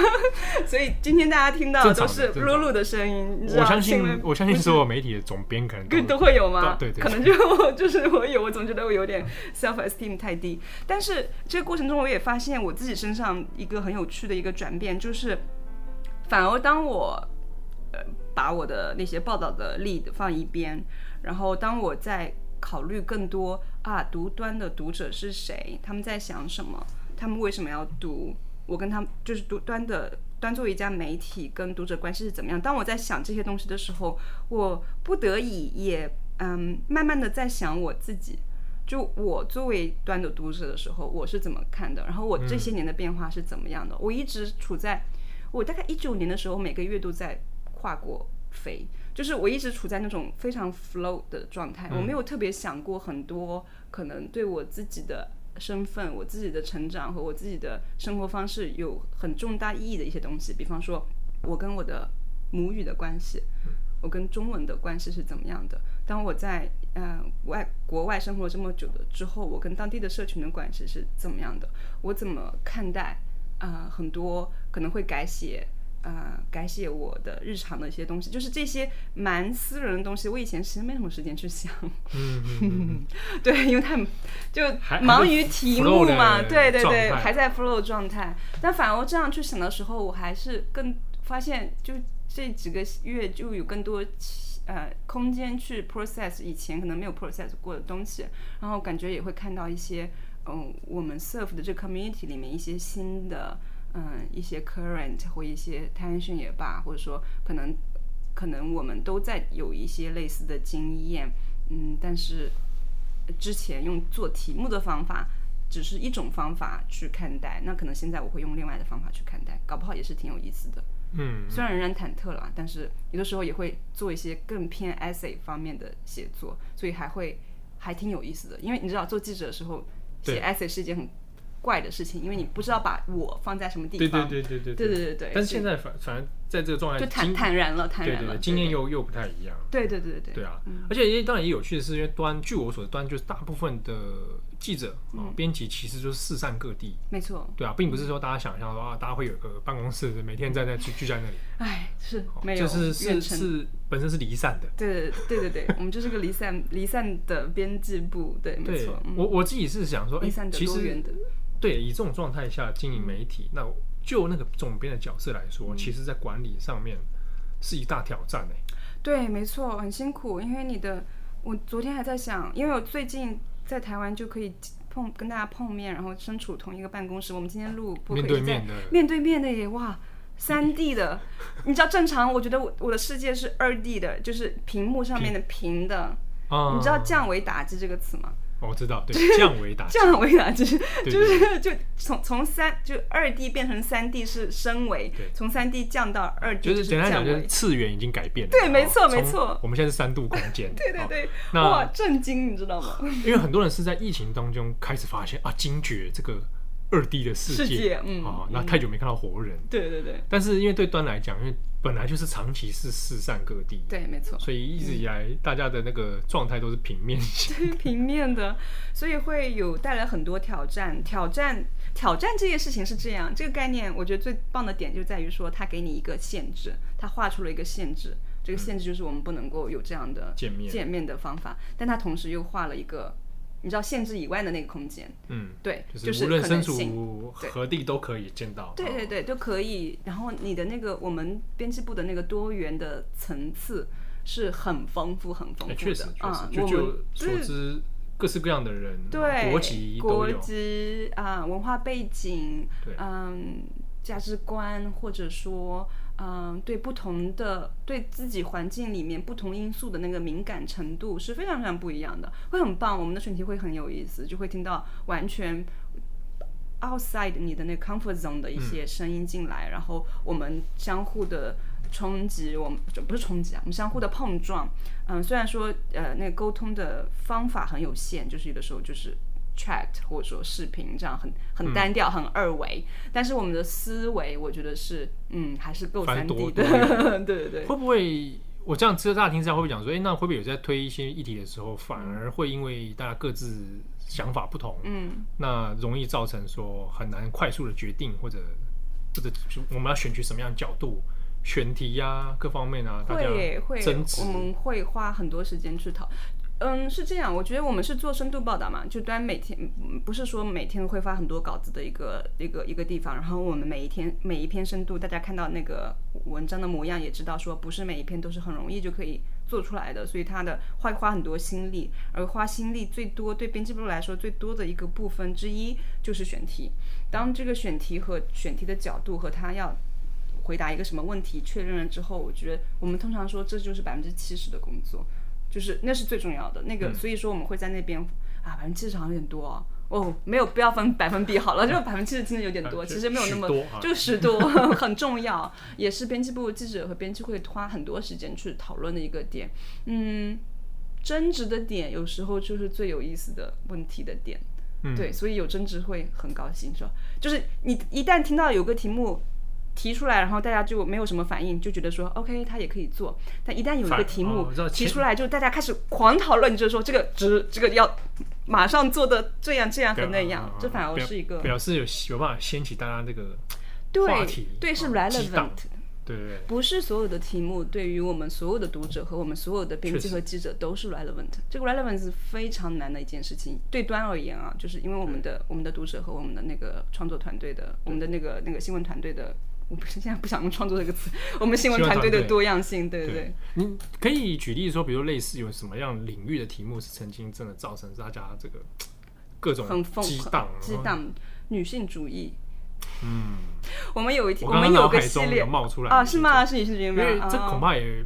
所以今天大家听到的都是露露的声音。我相信，我相信所有媒体的总编可能都，都会有吗？对 对，对，可能就就是我有，我总觉得我有点 self esteem 太低。但是这个过程中，我也发现我自己身上一个很有趣的一个转变，就是反而当我呃把我的那些报道的 lead 放一边，然后当我在。考虑更多啊，读端的读者是谁？他们在想什么？他们为什么要读？我跟他们就是读端的端作为一家媒体，跟读者关系是怎么样？当我在想这些东西的时候，我不得已也嗯，慢慢的在想我自己。就我作为端的读者的时候，我是怎么看的？然后我这些年的变化是怎么样的？嗯、我一直处在，我大概一九年的时候，每个月都在跨过飞。就是我一直处在那种非常 flow 的状态，我没有特别想过很多可能对我自己的身份、我自己的成长和我自己的生活方式有很重大意义的一些东西。比方说，我跟我的母语的关系，我跟中文的关系是怎么样的？当我在呃外国外生活这么久的之后，我跟当地的社群的关系是怎么样的？我怎么看待啊、呃？很多可能会改写。啊、呃，改写我的日常的一些东西，就是这些蛮私人的东西。我以前其实没什么时间去想，嗯 对，因为太就忙于题目嘛，对对对，还在 flow 状态。但反而这样去想的时候，我还是更发现，就这几个月就有更多呃空间去 process 以前可能没有 process 过的东西，然后感觉也会看到一些嗯，我们 serve 的这个 community 里面一些新的。嗯，一些 current 或一些 tension 也罢，或者说可能可能我们都在有一些类似的经验，嗯，但是之前用做题目的方法只是一种方法去看待，那可能现在我会用另外的方法去看待，搞不好也是挺有意思的。嗯，虽然仍然忐忑了，但是有的时候也会做一些更偏 essay 方面的写作，所以还会还挺有意思的。因为你知道做记者的时候写 essay 是一件很怪的事情，因为你不知道把我放在什么地方。对对对对对对对对对。但是现在反反正在这个状态就坦坦然了，坦然了。经验又又不太一样。对对对对对。对啊，而且因为当然也有趣的是，因为端据我所知，端就是大部分的记者啊、编辑其实就是四散各地。没错。对啊，并不是说大家想象说啊，大家会有个办公室，每天在那聚聚在那里。哎，是没有，就是是是本身是离散的。对对对对对，我们就是个离散离散的编辑部。对，没错。我我自己是想说，哎，其实。对，以这种状态下经营媒体，那就那个总编的角色来说，嗯、其实，在管理上面是一大挑战呢。对，没错，很辛苦，因为你的，我昨天还在想，因为我最近在台湾就可以碰跟大家碰面，然后身处同一个办公室。我们今天录播客面对面的，面对面的耶，哇，三 D 的，你知道正常？我觉得我我的世界是二 D 的，就是屏幕上面的平的。平你知道降维打击这个词吗？我知道，对，降维打击，降维打击，就是就从从三就二 D 变成三 D 是升维，从三 D 降到二 D 就是简单讲，就是次元已经改变了。对，没错，没错。我们现在是三度空间。对对对，哇，震惊，你知道吗？因为很多人是在疫情当中开始发现啊，惊觉这个二 D 的世界，嗯啊，那太久没看到活人。对对对。但是因为对端来讲，因为本来就是长期是四散各地，对，没错，所以一直以来大家的那个状态都是平面型，对，平面的，所以会有带来很多挑战。挑战，挑战这件事情是这样，这个概念我觉得最棒的点就在于说，它给你一个限制，它画出了一个限制，这个限制就是我们不能够有这样的见面见面的方法，但它同时又画了一个。你知道限制以外的那个空间，嗯，对，就是无论身处何地都可以见到，对对对，都可以。然后你的那个我们编辑部的那个多元的层次是很丰富、很丰富的，确实，确实，就就所知各式各样的人，对，国籍，国籍啊，文化背景，嗯，价值观，或者说。嗯，对不同的对自己环境里面不同因素的那个敏感程度是非常非常不一样的，会很棒。我们的选题会很有意思，就会听到完全 outside 你的那个 comfort zone 的一些声音进来，嗯、然后我们相互的冲击，我们就不是冲击啊，我们相互的碰撞。嗯，虽然说呃那个沟通的方法很有限，就是有的时候就是。Chat 或者说视频这样很很单调、嗯、很二维，但是我们的思维我觉得是嗯还是够三 D 的，对 对对。会不会我这样知道大家听这样会不会讲说，哎，那会不会有在推一些议题的时候，反而会因为大家各自想法不同，嗯，那容易造成说很难快速的决定，或者或者我们要选取什么样的角度选题呀、啊，各方面啊，大家会我们会花很多时间去讨。嗯，是这样。我觉得我们是做深度报道嘛，就当然每天不是说每天会发很多稿子的一个一个一个地方。然后我们每一天每一篇深度，大家看到那个文章的模样，也知道说不是每一篇都是很容易就可以做出来的。所以它的会花很多心力，而花心力最多对编辑部来说最多的一个部分之一就是选题。当这个选题和选题的角度和他要回答一个什么问题确认了之后，我觉得我们通常说这就是百分之七十的工作。就是那是最重要的那个，所以说我们会在那边啊，百分之七十好像有点多哦，哦，没有不要分百分比好了，就百分之七十真的有点多，其实没有那么多，就十多 很重要，也是编辑部记者和编辑会花很多时间去讨论的一个点。嗯，争执的点有时候就是最有意思的问题的点，对，所以有争执会很高兴，是吧？就是你一旦听到有个题目。提出来，然后大家就没有什么反应，就觉得说 OK，他也可以做。但一旦有一个题目提出来，就大家开始狂讨论，就是说这个只这个要马上做的这样这样和那样，这反而是一个表示有有办法掀起大家这个话题，对，对是 relevant，对对，不是所有的题目对于我们所有的读者和我们所有的编辑和记者都是 relevant，这个 relevant 是非常难的一件事情。对端而言啊，就是因为我们的我们的读者和我们的那个创作团队的，我们的那个那个新闻团队的。我不是现在不想用“创作”这个词，我们新闻团队的多样性，对对对。你可以举例说，比如类似有什么样领域的题目是曾经真的造成大家这个各种很激荡、激荡女性主义。嗯，我们有一天，我们有个系列冒出来啊，是吗？是女性主义吗？因为这恐怕也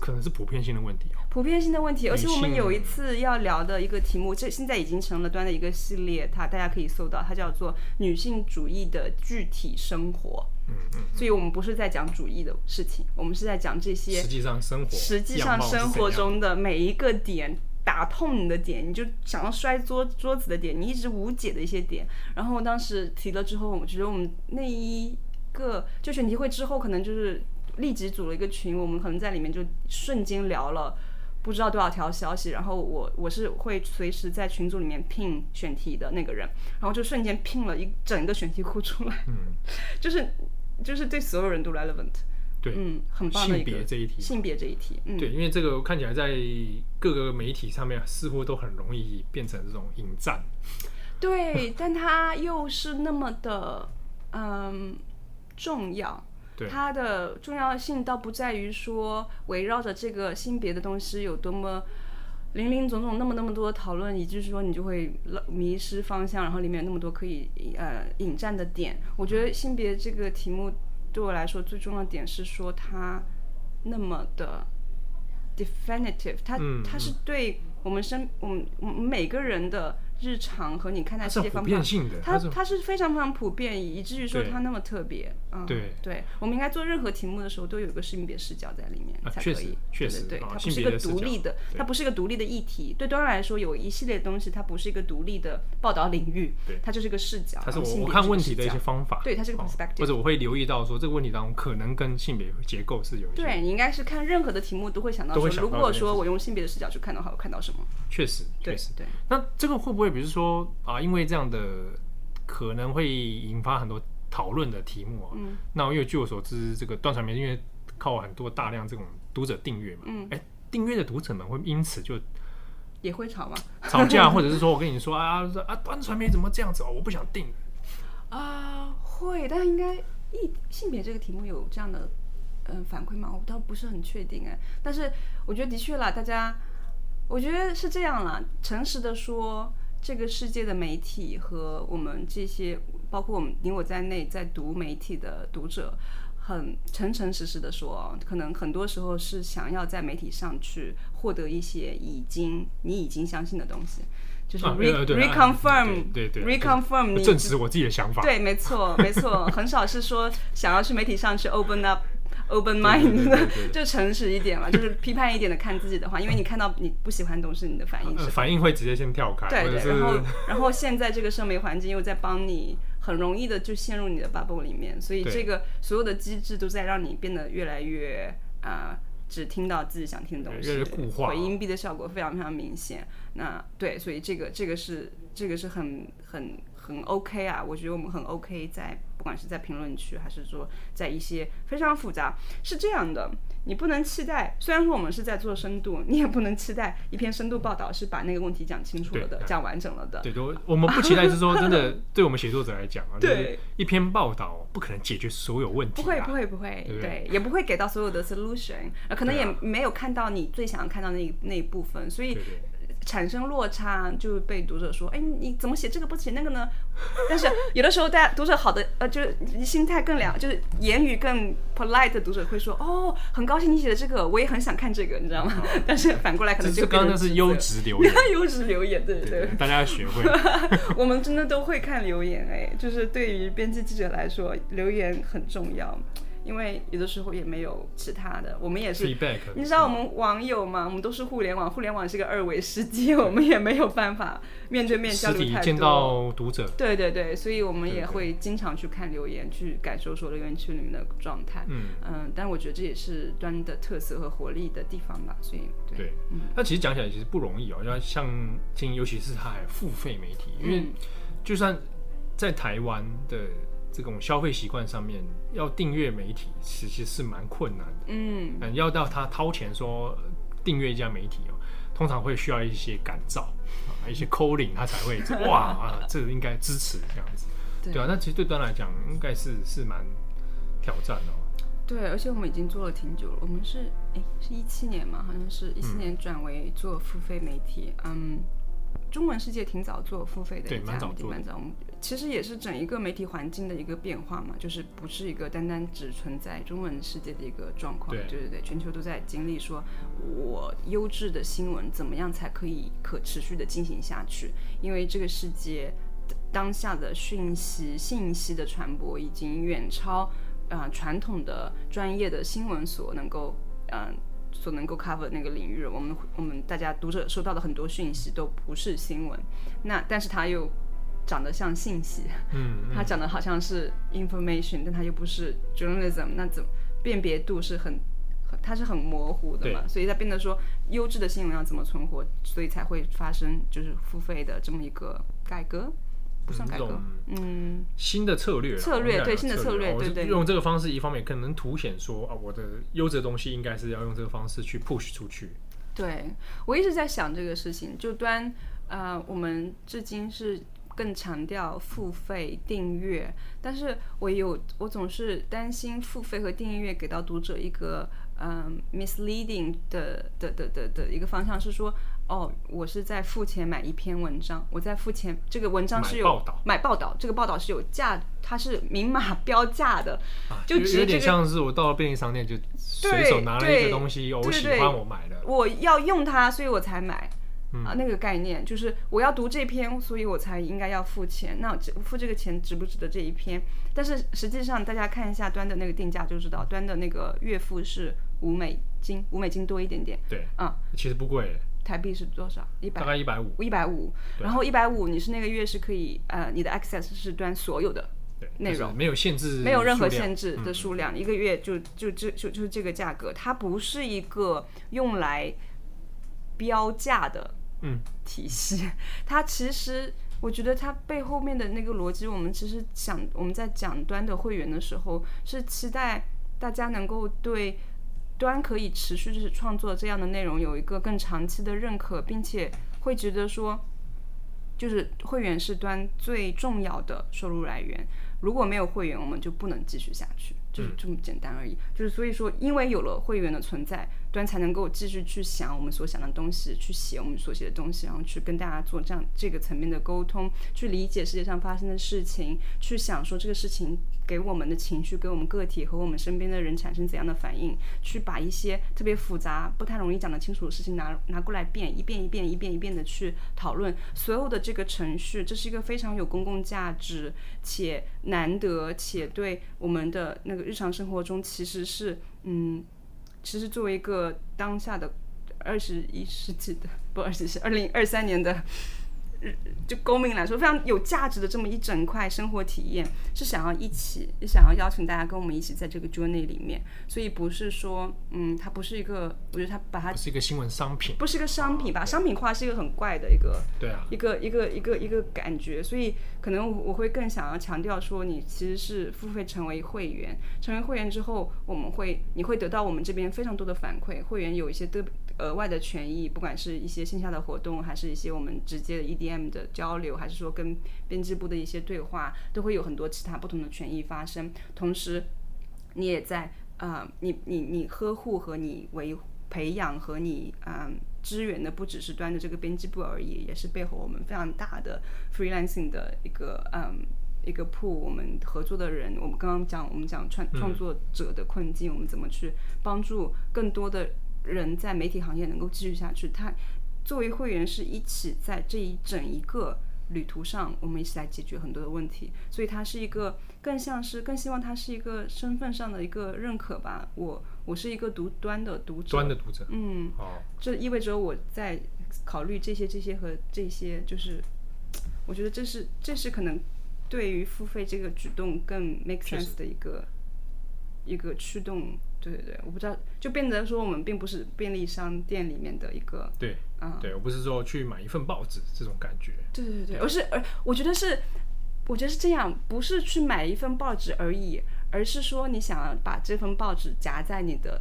可能是普遍性的问题。普遍性的问题，而且我们有一次要聊的一个题目，这现在已经成了端的一个系列，它大家可以搜到，它叫做“女性主义的具体生活”。嗯嗯，所以我们不是在讲主义的事情，我们是在讲这些实际上生活，实际上生活中的每一个点，打痛你的点，你就想要摔桌桌子的点，你一直无解的一些点。然后当时提了之后，我觉得我们那一个就选题会之后，可能就是立即组了一个群，我们可能在里面就瞬间聊了。不知道多少条消息，然后我我是会随时在群组里面拼选题的那个人，然后就瞬间拼了一整个选题库出来，嗯，就是就是对所有人都 relevant，对，嗯，很棒的一个性别这一题，性别这一题，嗯，对，因为这个看起来在各个媒体上面似乎都很容易变成这种引战，对，但它又是那么的嗯重要。它的重要性倒不在于说围绕着这个性别的东西有多么林林总总那么那么多的讨论，以至于说你就会迷失方向，然后里面有那么多可以呃引战的点。我觉得性别这个题目对我来说最重要的点是说它那么的 definitive，它它是对我们身我们我们每个人的。日常和你看待世界方法，它它是非常非常普遍，以至于说它那么特别。嗯，对对，我们应该做任何题目的时候都有一个性别视角在里面才可以。确实，对，它不是一个独立的，它不是一个独立的议题。对端来说，有一系列东西，它不是一个独立的报道领域，它就是一个视角。它是我看问题的一些方法。对，它是个 perspective。或者我会留意到说，这个问题当中可能跟性别结构是有。对，你应该是看任何的题目都会想到说，如果说我用性别的视角去看的话，我看到什么？确实，确实，对。那这个会不会，比如说啊，因为这样的可能会引发很多讨论的题目啊？嗯。那因为据我所知，这个断传媒因为靠很多大量这种读者订阅嘛，嗯，哎，订阅的读者们会因此就也会吵吗？吵架，或者是说我跟你说啊啊，端传媒怎么这样子哦？我不想订。啊，会，但应该一性别这个题目有这样的嗯反馈吗？我倒不是很确定哎，但是我觉得的确啦，大家。我觉得是这样啦，诚实的说，这个世界的媒体和我们这些，包括我们你我在内，在读媒体的读者，很诚诚实实的说，可能很多时候是想要在媒体上去获得一些已经你已经相信的东西，就是 re reconfirm，对对，reconfirm，你证实我自己的想法，对，没错没错，很少是说想要去媒体上去 open up。Open mind 的，就诚实一点嘛，就是批判一点的看自己的话，因为你看到你不喜欢东西，你的反应是、呃、反应会直接先跳开。对对，然后然后现在这个社媒环境又在帮你很容易的就陷入你的 bubble 里面，所以这个所有的机制都在让你变得越来越啊、呃，只听到自己想听的东西，越越固化，回音壁的效果非常非常明显。那对，所以这个这个是这个是很很。很 OK 啊，我觉得我们很 OK，在不管是在评论区，还是说在一些非常复杂，是这样的，你不能期待，虽然说我们是在做深度，你也不能期待一篇深度报道是把那个问题讲清楚了的，讲完整了的。对，都我们不期待是说真的，对我们写作者来讲啊，对，一篇报道不可能解决所有问题，不会不会不会，对，对，也不会给到所有的 solution，可能也没有看到你最想要看到那那一部分，所以。产生落差，就被读者说：“哎，你怎么写这个不写那个呢？” 但是有的时候，大家读者好的，呃，就是心态更良，就是言语更 polite 的读者会说：“哦，很高兴你写的这个，我也很想看这个，你知道吗？” 但是反过来可能就刚刚那是优质留言，优质留言，对对对，大家要学会。我们真的都会看留言，哎，就是对于编辑记者来说，留言很重要。因为有的时候也没有其他的，我们也是，Feedback, 你知道我们网友嘛，我们都是互联网，互联网是个二维世界，我们也没有办法面对面交流太多。见到读者。对对对，所以我们也会经常去看留言，去感受说留言区里面的状态。嗯嗯，但我觉得这也是端的特色和活力的地方吧。所以对，对嗯，那其实讲起来其实不容易哦，要像今尤其是它还付费媒体，因为就算在台湾的。这种消费习惯上面，要订阅媒体其实是蛮困难的。嗯，嗯，要到他掏钱说订阅一家媒体哦，通常会需要一些感召啊，一些 calling，他才会哇 啊，这个应该支持这样子，对，对啊。那其实对端来讲，应该是是蛮挑战的哦。对，而且我们已经做了挺久了，我们是哎是一七年嘛，好像是一七年转为做付费媒体，嗯。嗯中文世界挺早做付费的，对，蛮早做，蛮早。其实也是整一个媒体环境的一个变化嘛，就是不是一个单单只存在中文世界的一个状况，对对对，全球都在经历说，我优质的新闻怎么样才可以可持续的进行下去？因为这个世界当下的讯息信息的传播已经远超啊、呃、传统的专业的新闻所能够嗯。呃所能够 cover 那个领域，我们我们大家读者收到的很多讯息都不是新闻，那但是它又长得像信息，嗯，嗯，它长得好像是 information，但它又不是 journalism，那怎么辨别度是很，它是很模糊的嘛，所以它变得说优质的新闻要怎么存活，所以才会发生就是付费的这么一个改革。不算改革，嗯，新的策略，策略对新的策略，对对，用这个方式，一方面可能凸显说啊，我的优质的东西应该是要用这个方式去 push 出去。对，我一直在想这个事情，就端呃，我们至今是更强调付费订阅，但是我有我总是担心付费和订阅给到读者一个嗯 misleading 的的的的的一个方向是说，哦，我是在付钱买一篇文章，我在付钱，这个文章是有买报道，买报道，这个报道是有价，它是明码 标价的，啊、就、这个、有点像是我到了便利商店就随手拿了一个东西，我喜欢我买的，我要用它，所以我才买。啊，那个概念就是我要读这篇，所以我才应该要付钱。那付这个钱值不值得这一篇？但是实际上，大家看一下端的那个定价就知道，端的那个月付是五美金，五美金多一点点。对，嗯，其实不贵。台币是多少？一百，大概一百五。一百五，然后一百五，你是那个月是可以，呃，你的 access 是端所有的内容，没有限制，没有任何限制的数量，嗯、一个月就就就就就是这个价格，它不是一个用来标价的。嗯，体系，它其实，我觉得它背后面的那个逻辑，我们其实想，我们在讲端的会员的时候，是期待大家能够对端可以持续就是创作这样的内容有一个更长期的认可，并且会觉得说，就是会员是端最重要的收入来源，如果没有会员，我们就不能继续下去。就是这么简单而已，就是所以说，因为有了会员的存在，端才能够继续去想我们所想的东西，去写我们所写的东西，然后去跟大家做这样这个层面的沟通，去理解世界上发生的事情，去想说这个事情给我们的情绪，给我们个体和我们身边的人产生怎样的反应，去把一些特别复杂、不太容易讲得清楚的事情拿拿过来变，一遍一遍、一遍一遍的去讨论。所有的这个程序，这是一个非常有公共价值且难得且对我们的那个。日常生活中其实是，嗯，其实作为一个当下的二十一世纪的，不，二十是二零二三年的。就公民来说，非常有价值的这么一整块生活体验，是想要一起，也想要邀请大家跟我们一起在这个 journey 里面。所以不是说，嗯，它不是一个，我觉得它把它是一个新闻商品，不是一个商品吧？哦、商品化是一个很怪的一个，对啊，一个一个一个一个感觉。所以可能我会更想要强调说，你其实是付费成为会员，成为会员之后，我们会你会得到我们这边非常多的反馈。会员有一些的额外的权益，不管是一些线下的活动，还是一些我们直接的 EDM 的交流。还是说跟编辑部的一些对话，都会有很多其他不同的权益发生。同时，你也在呃，你你你呵护和你维培养和你嗯、呃、支援的，不只是端着这个编辑部而已，也是背后我们非常大的 freelancing 的一个嗯一个 pool。我们合作的人，我们刚刚讲我们讲创创作者的困境，我们怎么去帮助更多的人在媒体行业能够继续下去？他作为会员是一起在这一整一个。旅途上，我们一起来解决很多的问题，所以它是一个更像是更希望它是一个身份上的一个认可吧。我我是一个独端的读者，端的读者，嗯，哦，这意味着我在考虑这些、这些和这些，就是我觉得这是这是可能对于付费这个举动更 make sense 的一个一个驱动。对对对，我不知道，就变得说我们并不是便利商店里面的一个对，啊、嗯，对我不是说去买一份报纸这种感觉，对对对，对而是而我觉得是，我觉得是这样，不是去买一份报纸而已，而是说你想要把这份报纸夹在你的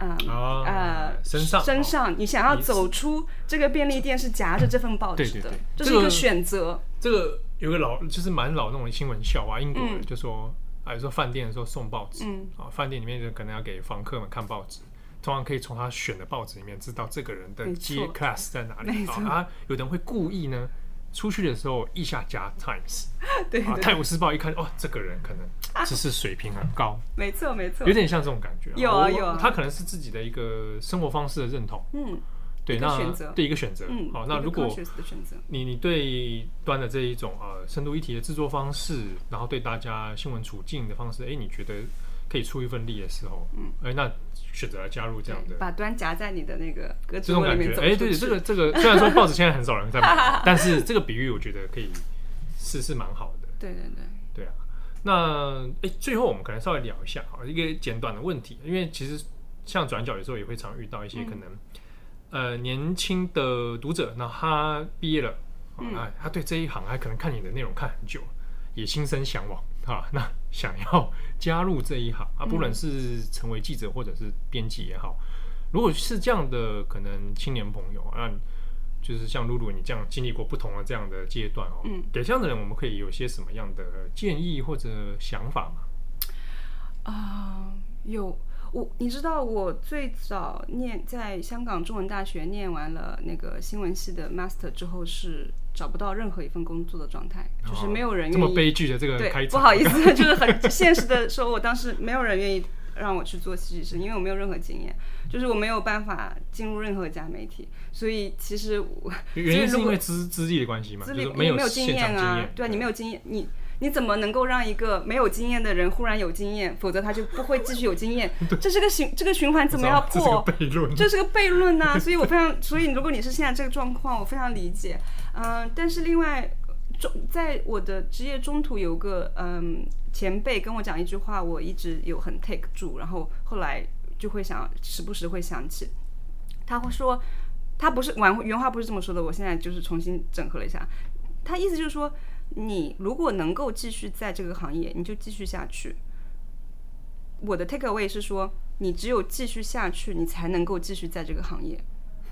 嗯、啊、呃身上身上，你想要走出这个便利店是夹着这份报纸的，这是一个选择。这个、这个有个老就是蛮老那种新闻笑话，英国人就说。嗯还有说饭店的时候送报纸，嗯，啊，饭店里面就可能要给房客们看报纸，通常可以从他选的报纸里面知道这个人的阶 class 在哪里啊。啊，有人会故意呢，出去的时候一下加 Times，对，对，啊，泰晤士报一看，哦，这个人可能知识水平很高，没错没错，有点像这种感觉，有啊有啊，他可能是自己的一个生活方式的认同，嗯。对，那对一个选择，嗯，好，那如果你你对端的这一种呃深度议题的制作方式，然后对大家新闻处境的方式，哎，你觉得可以出一份力的时候，嗯，哎，那选择来加入这样的，把端夹在你的那个格子这种感觉，哎，对，这个这个虽然说报纸现在很少人在买，但是这个比喻我觉得可以是是蛮好的，对对对，对啊，那哎，最后我们可能稍微聊一下啊一个简短的问题，因为其实像转角有时候也会常遇到一些可能。呃，年轻的读者，那他毕业了，嗯、啊，他对这一行还可能看你的内容看很久，也心生向往啊，那想要加入这一行啊，不论是成为记者或者是编辑也好，如果是这样的可能青年朋友，啊就是像露露你这样经历过不同的这样的阶段哦，嗯，给这样的人我们可以有些什么样的建议或者想法吗？啊、呃，有。我你知道，我最早念在香港中文大学念完了那个新闻系的 master 之后，是找不到任何一份工作的状态，哦、就是没有人愿意。这么悲剧的这个开场，不好 意思，就是很现实的说，我当时没有人愿意让我去做戏剧生，因为我没有任何经验，就是我没有办法进入任何一家媒体，所以其实我原因是因为资资历的关系嘛，资历没有经验啊，对啊，你没有经验，你。你怎么能够让一个没有经验的人忽然有经验？否则他就不会继续有经验。这是个循这个循环怎么要 破？这是个悖论。呐！所以我非常，所以如果你是现在这个状况，我非常理解。嗯、呃，但是另外中在我的职业中途有个嗯、呃、前辈跟我讲一句话，我一直有很 take 住，然后后来就会想时不时会想起。他会说，他不是原原话不是这么说的，我现在就是重新整合了一下，他意思就是说。你如果能够继续在这个行业，你就继续下去。我的 take away 是说，你只有继续下去，你才能够继续在这个行业。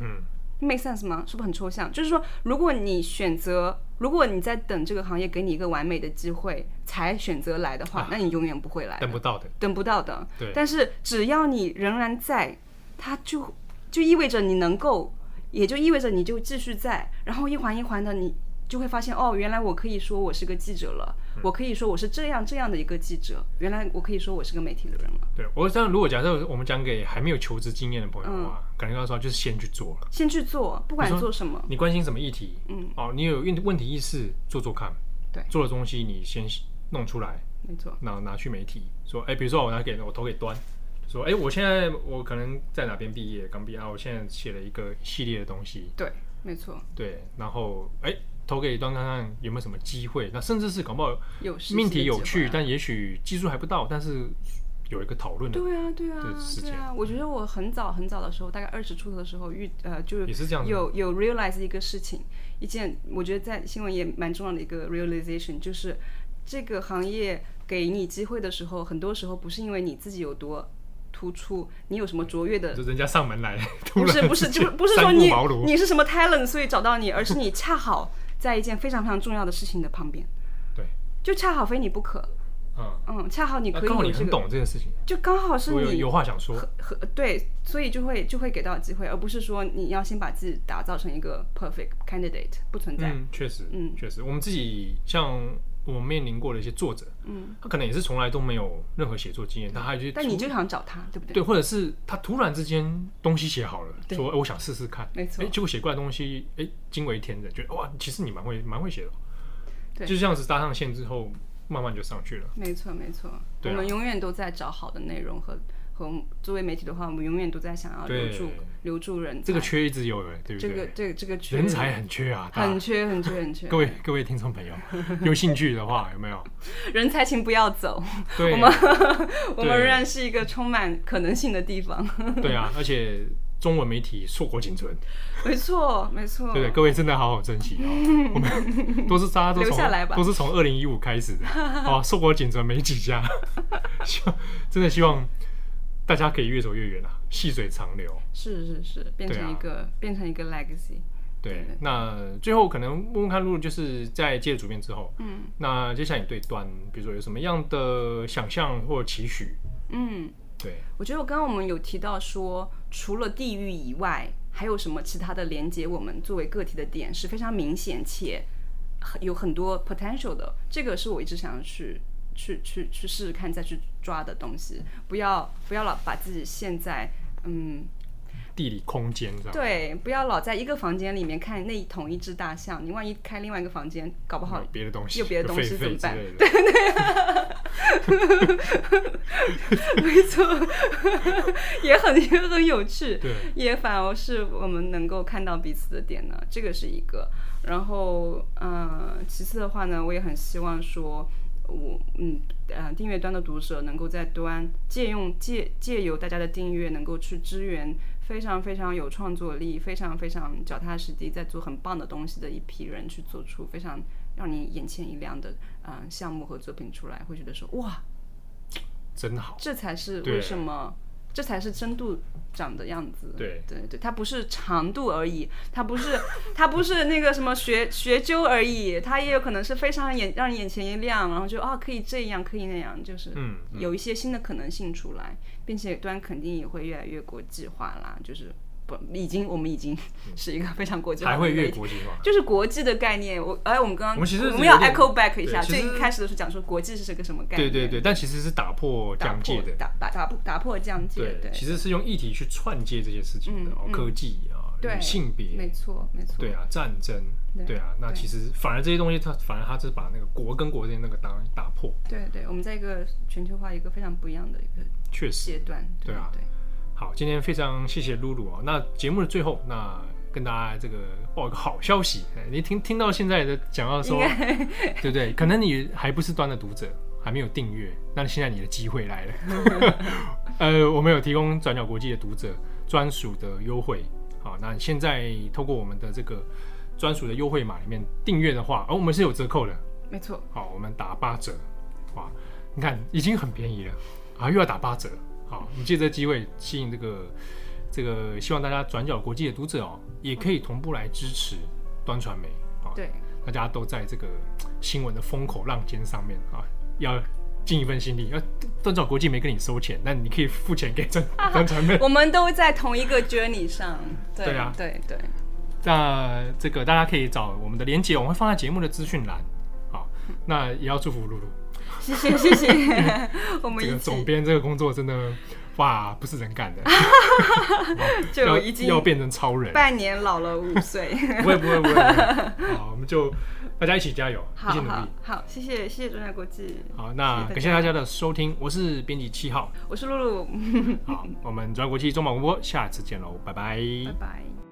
嗯，make sense 吗？是不是很抽象？就是说，如果你选择，如果你在等这个行业给你一个完美的机会才选择来的话，啊，那你永远不会来，等不到的，等不到的。对。但是只要你仍然在，它就就意味着你能够，也就意味着你就继续在，然后一环一环的你。就会发现哦，原来我可以说我是个记者了，嗯、我可以说我是这样这样的一个记者。原来我可以说我是个媒体的人了。对，我这样如果假设我们讲给还没有求职经验的朋友的话，感觉到说就是先去做了，先去做，不管做什么。你关心什么议题？嗯，哦，你有问问题意识，做做看。对，做的东西你先弄出来，没错。拿拿去媒体说，哎，比如说我拿给我投给端，说，哎，我现在我可能在哪边毕业，刚毕业啊，我现在写了一个系列的东西。对，没错。对，然后哎。投给一段看看有没有什么机会，那甚至是搞不好命题有趣，但也许技术还不到，但是有一个讨论的。对啊，对啊，对啊。我觉得我很早很早的时候，大概二十出头的时候遇呃，就也是这样，有有 realize 一个事情，一件我觉得在新闻也蛮重要的一个 realization，就是这个行业给你机会的时候，很多时候不是因为你自己有多突出，你有什么卓越的，就人家上门来，不是不是，就不是说你你是什么 talent，所以找到你，而是你恰好。在一件非常非常重要的事情的旁边，对，就恰好非你不可，嗯。嗯，恰好你可以有这个，刚好你很懂这件事情，就刚好是你有，有话想说，对，所以就会就会给到机会，而不是说你要先把自己打造成一个 perfect candidate，不存在，嗯，确实，嗯，确实，我们自己像我们面临过的一些作者，嗯，他可能也是从来都没有任何写作经验，他还就，但你就想找他，对不对？对，或者是他突然之间东西写好了，说，哎，我想试试看，没错，哎，结果写过来东西，哎，惊为天人，觉得哇，其实你蛮会蛮会写的。对，就这样子搭上线之后，慢慢就上去了。没错，没错。我们永远都在找好的内容和和作为媒体的话，我们永远都在想要留住留住人才。这个缺一直有的，对不对？这个这个这个缺人才很缺啊，很缺很缺很缺。各位各位听众朋友，有兴趣的话有没有？人才请不要走，对我们 我们仍然是一个充满可能性的地方。对啊，而且。中文媒体硕果仅存，没错，没错。对，各位真的好好珍惜哦。我们都是大家都从都是从二零一五开始的，哦，硕果仅存没几家。希望真的希望大家可以越走越远啊，细水长流。是是是，变成一个变成一个 legacy。对，那最后可能问问看露露，就是在接了主编之后，嗯，那接下来你对端，比如说有什么样的想象或期许？嗯。对，我觉得我刚刚我们有提到说，除了地域以外，还有什么其他的连接我们作为个体的点是非常明显且有很多 potential 的。这个是我一直想要去去去去试试看，再去抓的东西。不要不要老把自己陷在嗯。地理空间，对，不要老在一个房间里面看那同一只大象。你万一开另外一个房间，搞不好别的东西，有别的东西怎么办？对对没错，也很也很有趣，对，也反而是我们能够看到彼此的点呢。这个是一个。然后，嗯、呃，其次的话呢，我也很希望说，我嗯呃订阅端的读者能够在端借用借借由大家的订阅，能够去支援。非常非常有创作力，非常非常脚踏实地，在做很棒的东西的一批人，去做出非常让你眼前一亮的嗯、呃、项目和作品出来，会觉得说哇，真好，这才是为什么这才是深度长的样子。对对对，它不是长度而已，它不是它不是那个什么学学究而已，它也有可能是非常眼让你眼前一亮，然后就啊可以这样可以那样，就是嗯有一些新的可能性出来，并且端肯定也会越来越国际化啦，就是。不，已经我们已经是一个非常国际化，还会越国际化，就是国际的概念。我哎，我们刚刚我们其实我们要 echo back 一下，最一开始的时候讲说国际是个什么概念？对对对，但其实是打破疆界的，打打打打破疆界。对，其实是用议题去串接这些事情的哦，科技啊，对，性别，没错没错，对啊，战争，对啊，那其实反而这些东西，它反而它是把那个国跟国之间那个打打破。对对，我们在一个全球化一个非常不一样的一个确实阶段，对啊对。好，今天非常谢谢露露啊。那节目的最后，那跟大家这个报一个好消息。你听听到现在的讲到说，对不对？可能你还不是端的读者，还没有订阅，那现在你的机会来了。呃，我们有提供转角国际的读者专属的优惠。好，那现在透过我们的这个专属的优惠码里面订阅的话，哦，我们是有折扣的。没错。好，我们打八折。哇，你看已经很便宜了啊，又要打八折。好，你借这机会吸引这个这个，希望大家转角国际的读者哦，也可以同步来支持端传媒啊。对，大家都在这个新闻的风口浪尖上面啊，要尽一份心力。要端角国际没跟你收钱，但你可以付钱给端 端传媒。我们都在同一个 journey 上。对，对啊，对对。那这个大家可以找我们的连接，我们会放在节目的资讯栏。好，那也要祝福露露。谢谢谢谢，我们这个总编这个工作真的哇，不是人干的，就已经要变成超人，半年老了五岁，不会不会不会，好，我们就大家一起加油，一起努力，好，谢谢谢谢转角国际，好，那感谢大家。的收听，我是编辑七号，我是露露，好，我们转角国际中广广播，下次见喽，拜拜，拜拜。